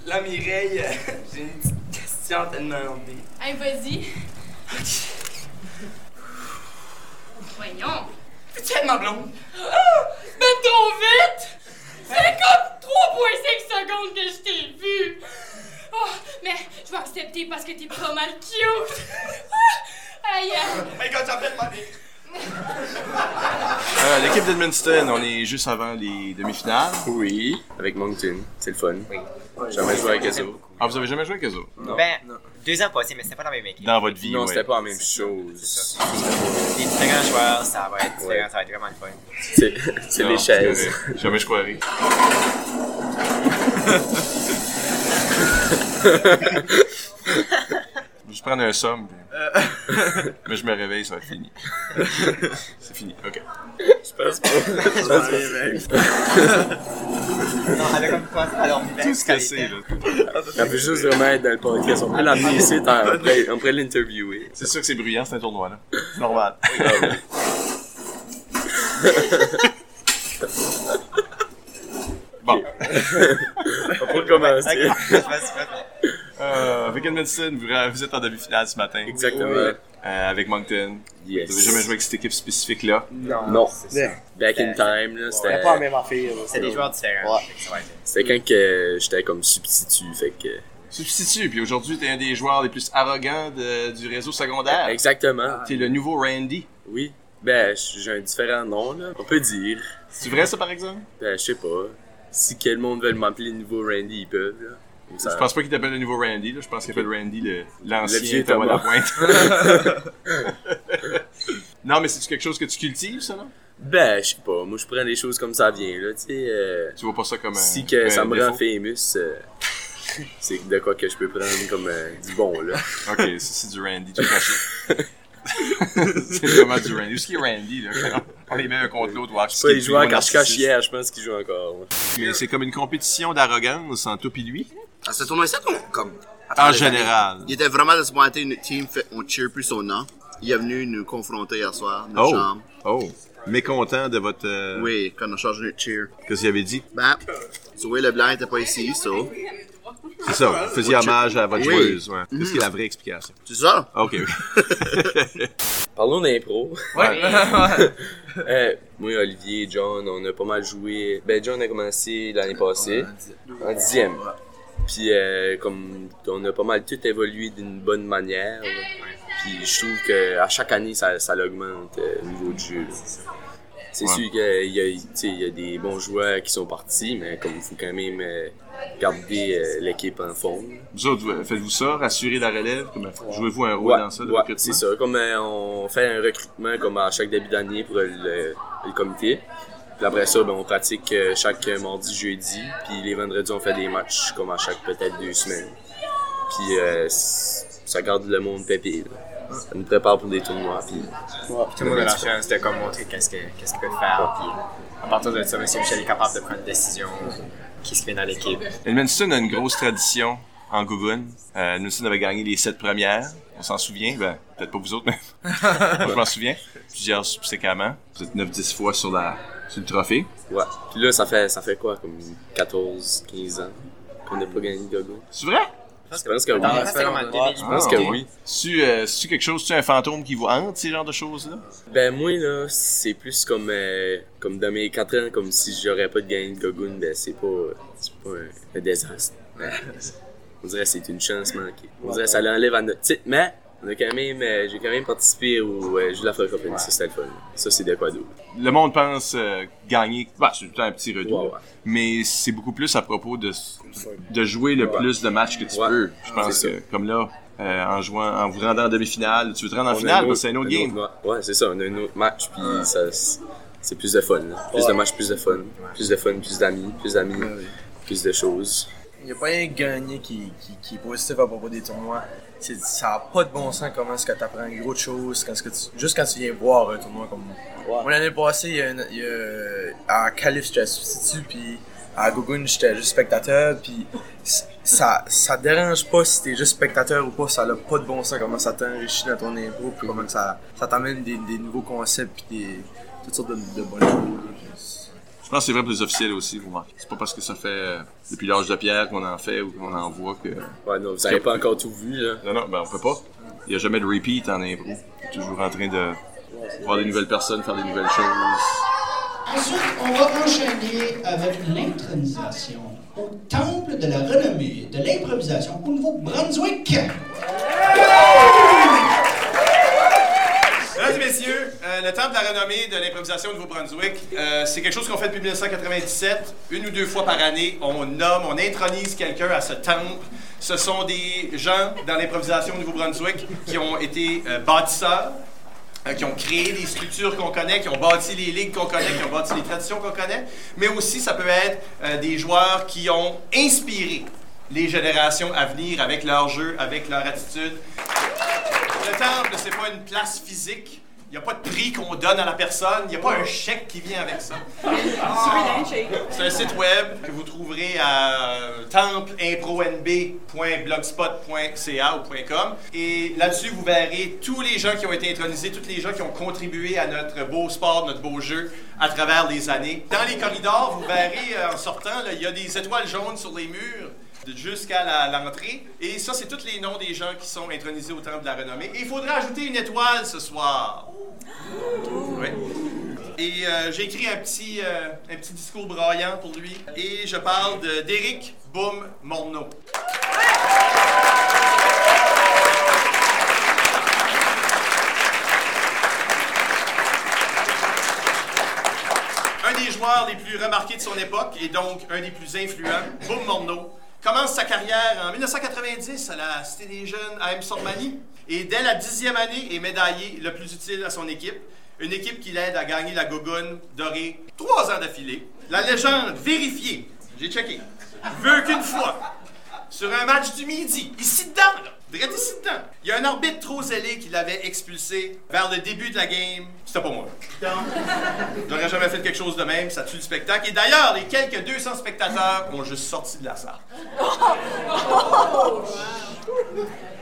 Speaker 29: Là, Mireille, j'ai une petite question à te demander.
Speaker 25: Hey, vas-y.
Speaker 6: Voyons.
Speaker 29: Être ma blonde?
Speaker 6: Ah! Ben trop vite! C'est comme 3.5 secondes que je t'ai vu! Oh, mais je vais accepter parce que t'es pas mal cute! Ah! Aïe!
Speaker 29: Mais quand j'appelle ma vie.
Speaker 2: Euh, L'équipe d'Edmundston, on est juste avant les demi-finales.
Speaker 30: Oui, avec Moncton. C'est le fun. J'ai jamais joué avec eux autres.
Speaker 2: Ah, vous avez jamais joué avec eux autres?
Speaker 30: Ben,
Speaker 31: Deux ans passés, mais c'était pas la même équipe.
Speaker 2: Dans votre vie,
Speaker 30: Non,
Speaker 2: ouais.
Speaker 30: c'était pas la même chose.
Speaker 31: Les différents joueurs, ça va être différent, ça va être vraiment le fun.
Speaker 30: C'est c'est
Speaker 2: Non,
Speaker 30: les chaises.
Speaker 2: Jamais je croirais. Juste prendre un somme. puis- Mais je me réveille, ça va être fini. C'est fini, ok.
Speaker 30: Je pense pas. Je pense pas.
Speaker 31: Non, elle a comme quoi alors
Speaker 2: Tout ce que c'est, là.
Speaker 30: Elle veut juste vraiment être dans le podcast. On peut l'amener ici, on pourrait l'interviewer.
Speaker 2: C'est sûr que c'est bruyant, c'est un tournoi, là. C'est normal. Bon.
Speaker 30: On peut commencer.
Speaker 2: Euh, avec Edmondson, vous, vous êtes en demi-finale ce matin.
Speaker 30: Exactement.
Speaker 2: Euh, avec Moncton.
Speaker 30: Yes.
Speaker 2: Vous avez jamais joué avec cette équipe spécifique-là?
Speaker 30: Non. Back in time, là, c'était...
Speaker 31: Pas la même affaire. C'était des joueurs différents. Être-
Speaker 30: C'était quand que j'étais comme substitut, fait que...
Speaker 2: Substitut, puis aujourd'hui, t'es un des joueurs les plus arrogants de- du réseau secondaire.
Speaker 30: Exactement.
Speaker 2: T'es le nouveau Randy.
Speaker 30: Oui. Ben, j'ai un différent nom, là. On peut dire.
Speaker 2: C'est vrai, ça, par exemple?
Speaker 30: Ben, je sais pas. Si quel monde veut m'appeler le nouveau Randy, ils peuvent, là. Ça-
Speaker 2: Je pense pas qu'il t'appelle le nouveau Randy, là. Je pense qu'il appelle Randy le- l'ancien Thomas. Lapointe. non, mais c'est quelque chose que tu cultives, ça, non?
Speaker 30: Ben, je sais pas. Moi, je prends des choses comme ça vient, là, tu sais. euh,
Speaker 2: Tu vois pas ça comme un-
Speaker 30: Si que
Speaker 2: un
Speaker 30: ça me rend famous, euh, c'est de quoi que je peux prendre comme euh, du bon, là.
Speaker 2: Ok, ça, c'est du Randy, tout caché. c'est vraiment du Randy. Où est-ce qu'il est Randy, là? On les met un contre l'autre, watch.
Speaker 30: Pas, il jouait à cache-cache hier, je pense qu'il joue encore. ouais.
Speaker 2: Mais c'est comme une compétition d'arrogance entre toi et lui?
Speaker 7: À ce tournoi-ci, comme. à
Speaker 2: En général.
Speaker 7: années, Il était vraiment disappointé. Notre team, fait, on cheer plus son nom. Il est venu nous confronter hier soir, notre
Speaker 2: Oh.
Speaker 7: chambre.
Speaker 2: Oh. Mécontent de votre. euh,
Speaker 7: Oui, quand on a changé notre cheer.
Speaker 2: Qu'est-ce qu'il avait dit?
Speaker 7: Ben, Zoé Leblanc était pas ici, ça.
Speaker 2: C'est ça, vous faisiez hommage à votre
Speaker 7: Oui.
Speaker 2: joueuse. Ouais. Qu'est-ce
Speaker 7: Mhm.
Speaker 2: qui est la vraie explication?
Speaker 7: C'est ça?
Speaker 2: Ok, oui.
Speaker 30: Parlons d'impro.
Speaker 2: Ouais.
Speaker 30: Euh, moi, Olivier, John, on a pas mal joué. Ben, John a commencé l'année passée, en dixième. Puis, euh, comme on a pas mal tout évolué d'une bonne manière. là. Puis, je trouve que à chaque année, ça, ça augmente euh, au niveau du jeu. là. C'est
Speaker 2: Ouais.
Speaker 30: sûr qu'il y, y a des bons joueurs qui sont partis, mais comme il faut quand même euh, garder l'équipe en forme.
Speaker 2: Vous autres, vous- faites-vous ça, rassurer la relève? Jouez-vous un rôle
Speaker 30: Ouais,
Speaker 2: dans ça, le
Speaker 30: ouais,
Speaker 2: recrutement?
Speaker 30: c'est ça. Comme on fait un recrutement comme à chaque début d'année pour le, le comité. Puis après ça, ben, on pratique euh, chaque mardi, jeudi. Puis les vendredis, on fait des matchs comme à chaque peut-être deux semaines. Puis euh, ça garde le monde pépé. là. Ça nous prépare pour des tournois. Puis,
Speaker 31: Tout le monde a la chance de comme montrer qu'est-ce que- qu'est-ce qu'il peut faire. Puis à partir de ça, M. Michel est capable de prendre une décision qui se fait dans l'équipe.
Speaker 2: Edmundston a une grosse tradition en Gougoun. Euh, Edmundston avait gagné les sept premières. On s'en souvient? Ben, peut-être pas vous autres, mais moi, je m'en souviens. Plusieurs subséquemment. Vous êtes 9-10 fois sur, la, sur le trophée?
Speaker 30: ouais. Puis là, ça fait, ça fait quoi, comme 14, 15 ans qu'on n'a pas gagné de Gogo?
Speaker 2: C'est vrai?
Speaker 30: Je pense que oui.
Speaker 31: Attends, ça fait comme en 2000.
Speaker 30: Je pense
Speaker 2: Ah,
Speaker 30: que
Speaker 2: ok.
Speaker 30: oui.
Speaker 2: Tu, euh, tu quelque chose, tu un fantôme qui vous hante, ces genres de choses-là?
Speaker 30: Ben moi là, c'est plus comme euh, comme dans mes 4 ans, comme si j'aurais pas de gain de Gogun, ben c'est pas c'est pas un, un désastre. Ben, on dirait que c'est une chance manquée. On dirait que ça l'enlève à notre titre, mais on a quand même euh, j'ai quand même participé au euh, jeu de la francophonie, ça c'était le fun. Ça c'est de quoi d'autre.
Speaker 2: Le monde pense euh, gagner, bah, c'est tout le temps un petit
Speaker 30: Ouais, ouais.
Speaker 2: mais c'est beaucoup plus à propos de, de jouer le plus de matchs que tu peux. Je pense
Speaker 30: C'est
Speaker 2: que, comme là,
Speaker 32: euh, en jouant, en vous rendant en demi-finale. Tu veux te rendre en
Speaker 30: On
Speaker 32: finale,
Speaker 30: un
Speaker 32: c'est un autre game.
Speaker 30: ouais, c'est ça, on a un autre match, puis ça, c'est plus de fun. là. Plus de matchs, plus de fun. Plus de fun, plus d'amis, plus d'amis, plus de choses.
Speaker 33: Il n'y a pas rien gagné qui, qui, qui est positif à propos des tournois. Ça n'a pas de bon sens comment est-ce que tu apprends une grosse chose, quand est-ce que tu- juste quand tu viens voir un tournoi comme moi. Moi, l'année passée, il y a une- il y a- à Calif, j'étais substitut, puis à Gogun, j'étais juste spectateur, puis ça, ça dérange pas si t'es juste spectateur ou pas, ça n'a pas de bon sens comment ça t'enrichit dans ton impro, puis comment ça, ça t'amène des, des nouveaux concepts, puis des, toutes sortes de, de bonnes choses.
Speaker 32: Je pense que c'est vrai pour les officiels aussi, vous remarquez. C'est pas parce que ça fait euh, depuis l'âge de pierre qu'on en fait ou qu'on en voit que.
Speaker 30: Ouais, non, vous avez pas encore tout vu, là.
Speaker 32: Non, non, ben on peut pas. Il n'y a jamais de repeat en impro. On est toujours en train de voir des nouvelles personnes, faire des nouvelles choses.
Speaker 16: Ensuite, on va enchaîner avec l'intronisation au temple de la renommée de l'improvisation au Nouveau-Brunswick
Speaker 2: et messieurs, euh, le Temple de la renommée de l'improvisation au Nouveau-Brunswick, euh, c'est quelque chose qu'on fait depuis 1997. Une ou deux fois par année, on nomme, on intronise quelqu'un à ce temple. Ce sont des gens dans l'improvisation au Nouveau-Brunswick qui ont été euh, bâtisseurs, qui ont créé les structures qu'on connaît, qui ont bâti les ligues qu'on connaît, qui ont bâti les traditions qu'on connaît, mais aussi ça peut être des joueurs qui ont inspiré les générations à venir avec leur jeu, avec leur attitude. Le temple, c'est pas une place physique. Il n'y a pas de prix qu'on donne à la personne. Il n'y a pas un chèque qui vient avec ça. C'est un site web que vous trouverez à templeimproNB.blogspot.ca ou .com. Et là-dessus, vous verrez tous les gens qui ont été intronisés, tous les gens qui ont contribué à notre beau sport, notre beau jeu à travers les années. Dans les corridors, vous verrez euh, en sortant, il y a des étoiles jaunes sur les murs jusqu'à l'entrée. Et ça, c'est tous les noms des gens qui sont intronisés au Temple de la Renommée. Et il faudrait ajouter une étoile ce soir. Oui. Et euh, j'ai écrit un petit, euh, un petit discours braillant pour lui. Et je parle d'Éric Boum Morneau. Un des joueurs les plus remarqués de son époque et donc un des plus influents, Boum Morneau, commence sa carrière en 1990 à la Cité des Jeunes à. Sormani et dès la dixième année est médaillé le plus utile à son équipe. Une équipe qui l'aide à gagner la Gogoune dorée trois ans d'affilée. La légende vérifiée, j'ai checké, veut qu'une fois, sur un match du midi, ici dedans, là, direct ici dedans, il y a un arbitre trop zélé qui l'avait expulsé vers le début de la game. C'était pas moi. J'aurais jamais fait quelque chose de même, ça tue le spectacle. Et d'ailleurs, les quelques 200 spectateurs ont juste sorti de la salle.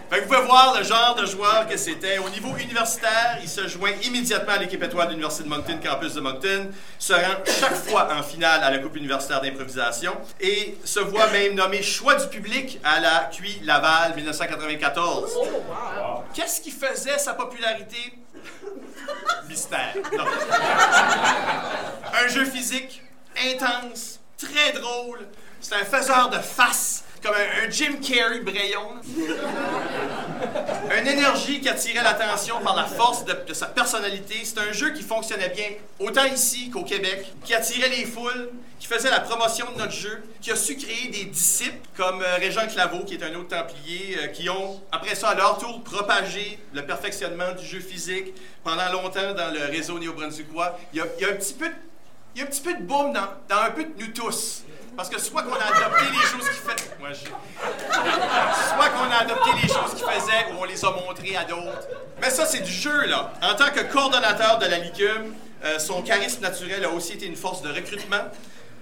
Speaker 2: Fait que vous pouvez voir le genre de joueur que c'était. Au niveau universitaire, il se joint immédiatement à l'équipe étoile de l'Université de Moncton, campus de Moncton, se rend chaque fois en finale à la Coupe universitaire d'improvisation et se voit même nommé choix du public à la QI Laval 1994. Qu'est-ce qui faisait sa popularité? Mystère. Non. Un jeu physique intense, très drôle. C'est un faiseur de face, comme un, un Jim Carrey Brayon. Une énergie qui attirait l'attention par la force de, de sa personnalité. C'est un jeu qui fonctionnait bien, autant ici qu'au Québec, qui attirait les foules, qui faisait la promotion de notre jeu, qui a su créer des disciples comme euh, Régent Claveau, qui est un autre Templier, euh, qui ont, après ça, à leur tour, propagé le perfectionnement du jeu physique pendant longtemps dans le réseau néo-brunswickois. Il y a, il y a un petit peu de il y a un petit peu de boom dans, dans un peu de nous tous. Parce que soit qu'on a adopté les choses qu'il fait. Moi, Soit qu'on a adopté les choses qu'il faisait ou on les a montrées à d'autres. Mais ça, c'est du jeu, là. En tant que coordonnateur de la Licume, euh, son charisme naturel a aussi été une force de recrutement.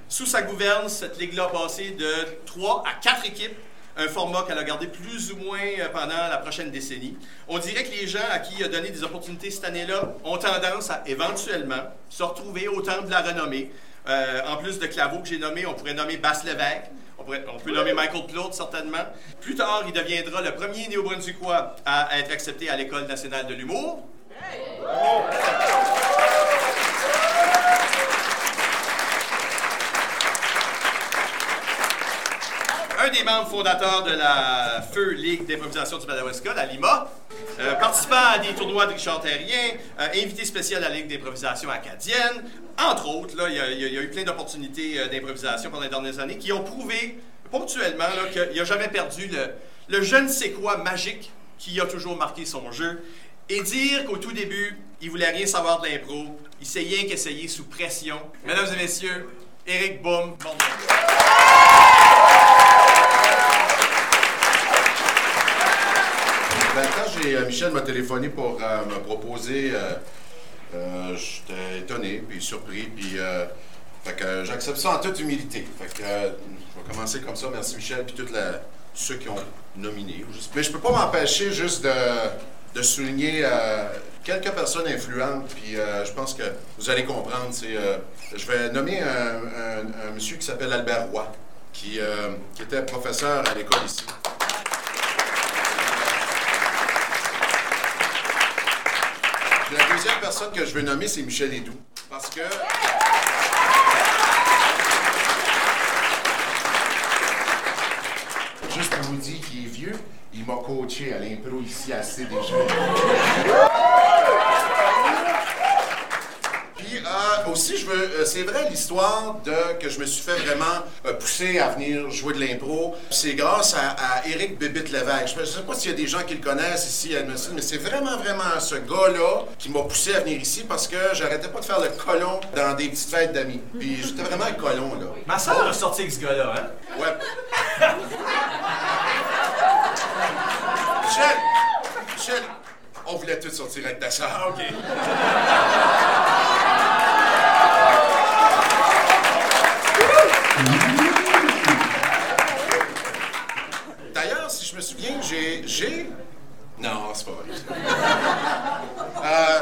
Speaker 2: Sous sa gouverne, cette ligue-là a passé de 3 à 4 équipes, un format qu'elle a gardé plus ou moins euh, pendant la prochaine décennie. On dirait que les gens à qui il a donné des opportunités cette année-là ont tendance à éventuellement se retrouver au temple de la renommée. Euh, en plus de Claveau que j'ai nommé, on pourrait nommer Basse Lévesque. On, pourrait- peut nommer Michael Plourde, certainement. Plus tard, il deviendra le premier néo-brunswickois à être accepté à l'École nationale de l'humour. Un des membres fondateurs de la Feu Ligue d'improvisation du Madawaska, la Lima, euh, participant à des tournois de Richard Terrien, euh, invité spécial à la Ligue d'improvisation acadienne. Entre autres, là, il y, a- eu plein d'opportunités euh, d'improvisation pendant les dernières années qui ont prouvé ponctuellement qu'il n'a jamais perdu le, le je ne sais quoi magique
Speaker 34: qui a toujours marqué son jeu, et dire qu'au tout début, il voulait rien savoir de l'impro, il s'est rien qu'essayé sous pression. Mesdames et messieurs, Eric Baum, bon
Speaker 35: Ben, quand euh, Michel m'a téléphoné pour euh, me proposer, euh, j'étais étonné, puis surpris, puis fait que, j'accepte ça en toute humilité. Fait que, je vais commencer comme ça. Merci Michel, puis tous ceux qui ont nominé. Mais je peux pas m'empêcher juste de, de souligner quelques personnes influentes, puis je pense que vous allez comprendre. Je vais nommer un, un- monsieur qui s'appelle Albert Roy, qui, qui était professeur à l'école ici. La deuxième personne que je veux nommer, c'est Michel Hédoux. Parce que. Juste pour vous dire qu'il est vieux, il m'a coaché à l'impro ici assez déjà. Puis euh, aussi, je veux, euh, c'est vrai l'histoire de que je me suis fait vraiment euh, pousser à venir jouer de l'impro. C'est grâce à, à Éric Bébite Lévesque. Je ne sais pas s'il y a des gens qui le connaissent ici à Edmundston, mais c'est vraiment, vraiment ce gars-là qui m'a poussé à venir ici parce que j'arrêtais pas de faire le colon dans des petites fêtes d'amis. Puis j'étais vraiment le colon, là.
Speaker 34: Ma soeur a sorti avec ce gars-là, hein?
Speaker 35: Ouais. Michel! Michel! On voulait tous sortir avec ta soeur. OK. J'ai. J'ai. Non, c'est pas vrai. Euh...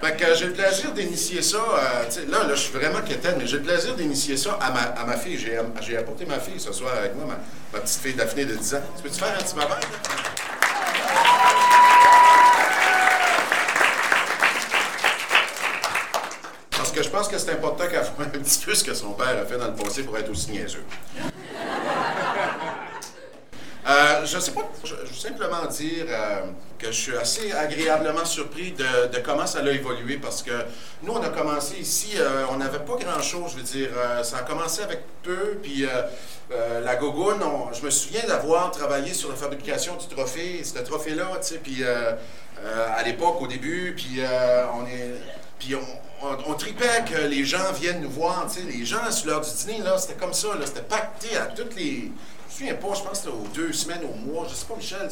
Speaker 35: Fait que j'ai le plaisir d'initier ça. euh, là, là, je suis vraiment quétaine, mais j'ai le plaisir d'initier ça à ma, à ma fille. J'ai, j'ai apporté ma fille ce soir avec moi, ma, ma petite fille Daphné de 10 ans. Tu peux-tu faire un petit là? Parce que je pense que c'est important qu'elle voit un petit peu ce que son père a fait dans le passé pour être aussi niaiseux. Je sais pas, je, veux simplement dire euh, que je suis assez agréablement surpris de, comment ça a évolué parce que nous, on a commencé ici, euh, on n'avait pas grand-chose, je veux dire, euh, ça a commencé avec peu, puis la gogoune, je me souviens d'avoir travaillé sur la fabrication du trophée, ce trophée-là, tu sais, puis à l'époque, au début, puis on est... Puis on tripait que les gens viennent nous voir, tu sais, les gens sur l'heure du dîner, là, c'était comme ça, là, c'était pacté à toutes les... Je me souviens pas, je pense que c'était aux deux semaines, au mois, je sais pas, Michel,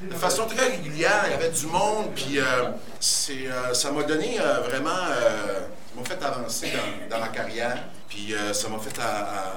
Speaker 35: de façon très régulière, il y avait du monde, puis euh, c'est, euh, ça m'a donné euh, vraiment, ça m'a fait avancer dans, ma carrière, puis ça m'a fait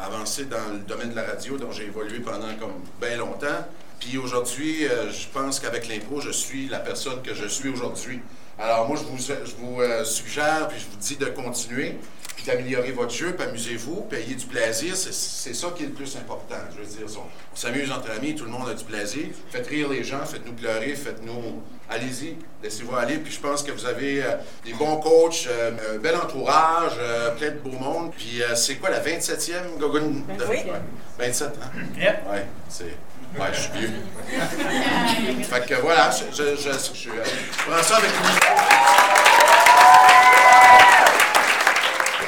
Speaker 35: avancer dans le domaine de la radio, dont j'ai évolué pendant comme bien longtemps. Puis aujourd'hui, je pense qu'avec l'impro, je suis la personne que je suis aujourd'hui. Alors moi, je vous, je vous euh, suggère, puis je vous dis de continuer, puis d'améliorer votre jeu, puis amusez-vous, puis ayez du plaisir. C'est, ça qui est le plus important. Je veux dire, on, on s'amuse entre amis, tout le monde a du plaisir. Faites rire les gens, faites-nous pleurer, faites-nous... Allez-y, laissez-vous aller. Puis je pense que vous avez euh, des bons coachs, euh, un bel entourage, plein de beau monde. Puis c'est quoi la 27e Gogun? de-
Speaker 3: Oui.
Speaker 35: Ouais. 27, hein? Ouais, c'est... Ouais, je suis vieux. fait que voilà, je, je, je, je, je, je prends ça avec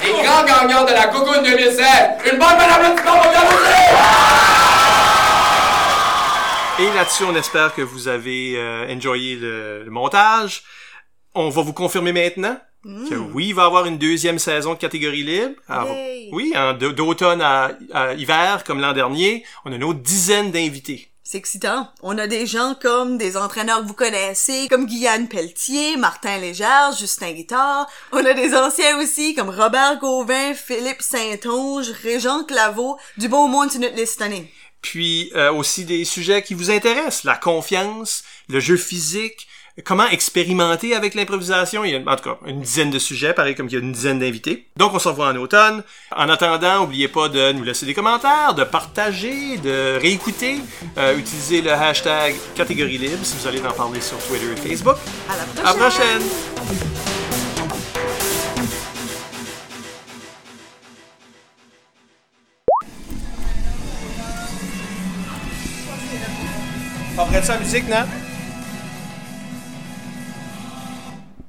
Speaker 16: Les grands gagnants de la Cocoon 2016, une bonne madame applaudissement pour
Speaker 2: Et là-dessus, on espère que vous avez euh, enjoyé le, le montage. On va vous confirmer maintenant que oui, il va y avoir une deuxième saison de catégorie libre. Alors,
Speaker 3: Yay!
Speaker 2: oui, de- d'automne à, à hiver, comme l'an dernier, on a une autre dizaine d'invités.
Speaker 3: C'est excitant. On a des gens comme des entraîneurs que vous connaissez, comme Guyane Pelletier, Martin Légère, Justin Guittard. On a des anciens aussi, comme Robert Gauvin, Philippe Saint-Onge, Régent Claveau, du beau monde sur notre liste cette année.
Speaker 2: Puis euh, aussi des sujets qui vous intéressent, la confiance, le jeu physique, comment expérimenter avec l'improvisation? Il y a en tout cas une dizaine de sujets, pareil comme il y a une dizaine d'invités. Donc on se revoit en automne. En attendant, n'oubliez pas de nous laisser des commentaires, de partager, de réécouter. Euh, utilisez le hashtag catégorie libre si vous allez en parler sur Twitter et Facebook.
Speaker 3: À la
Speaker 2: À la prochaine! De ça, musique, non?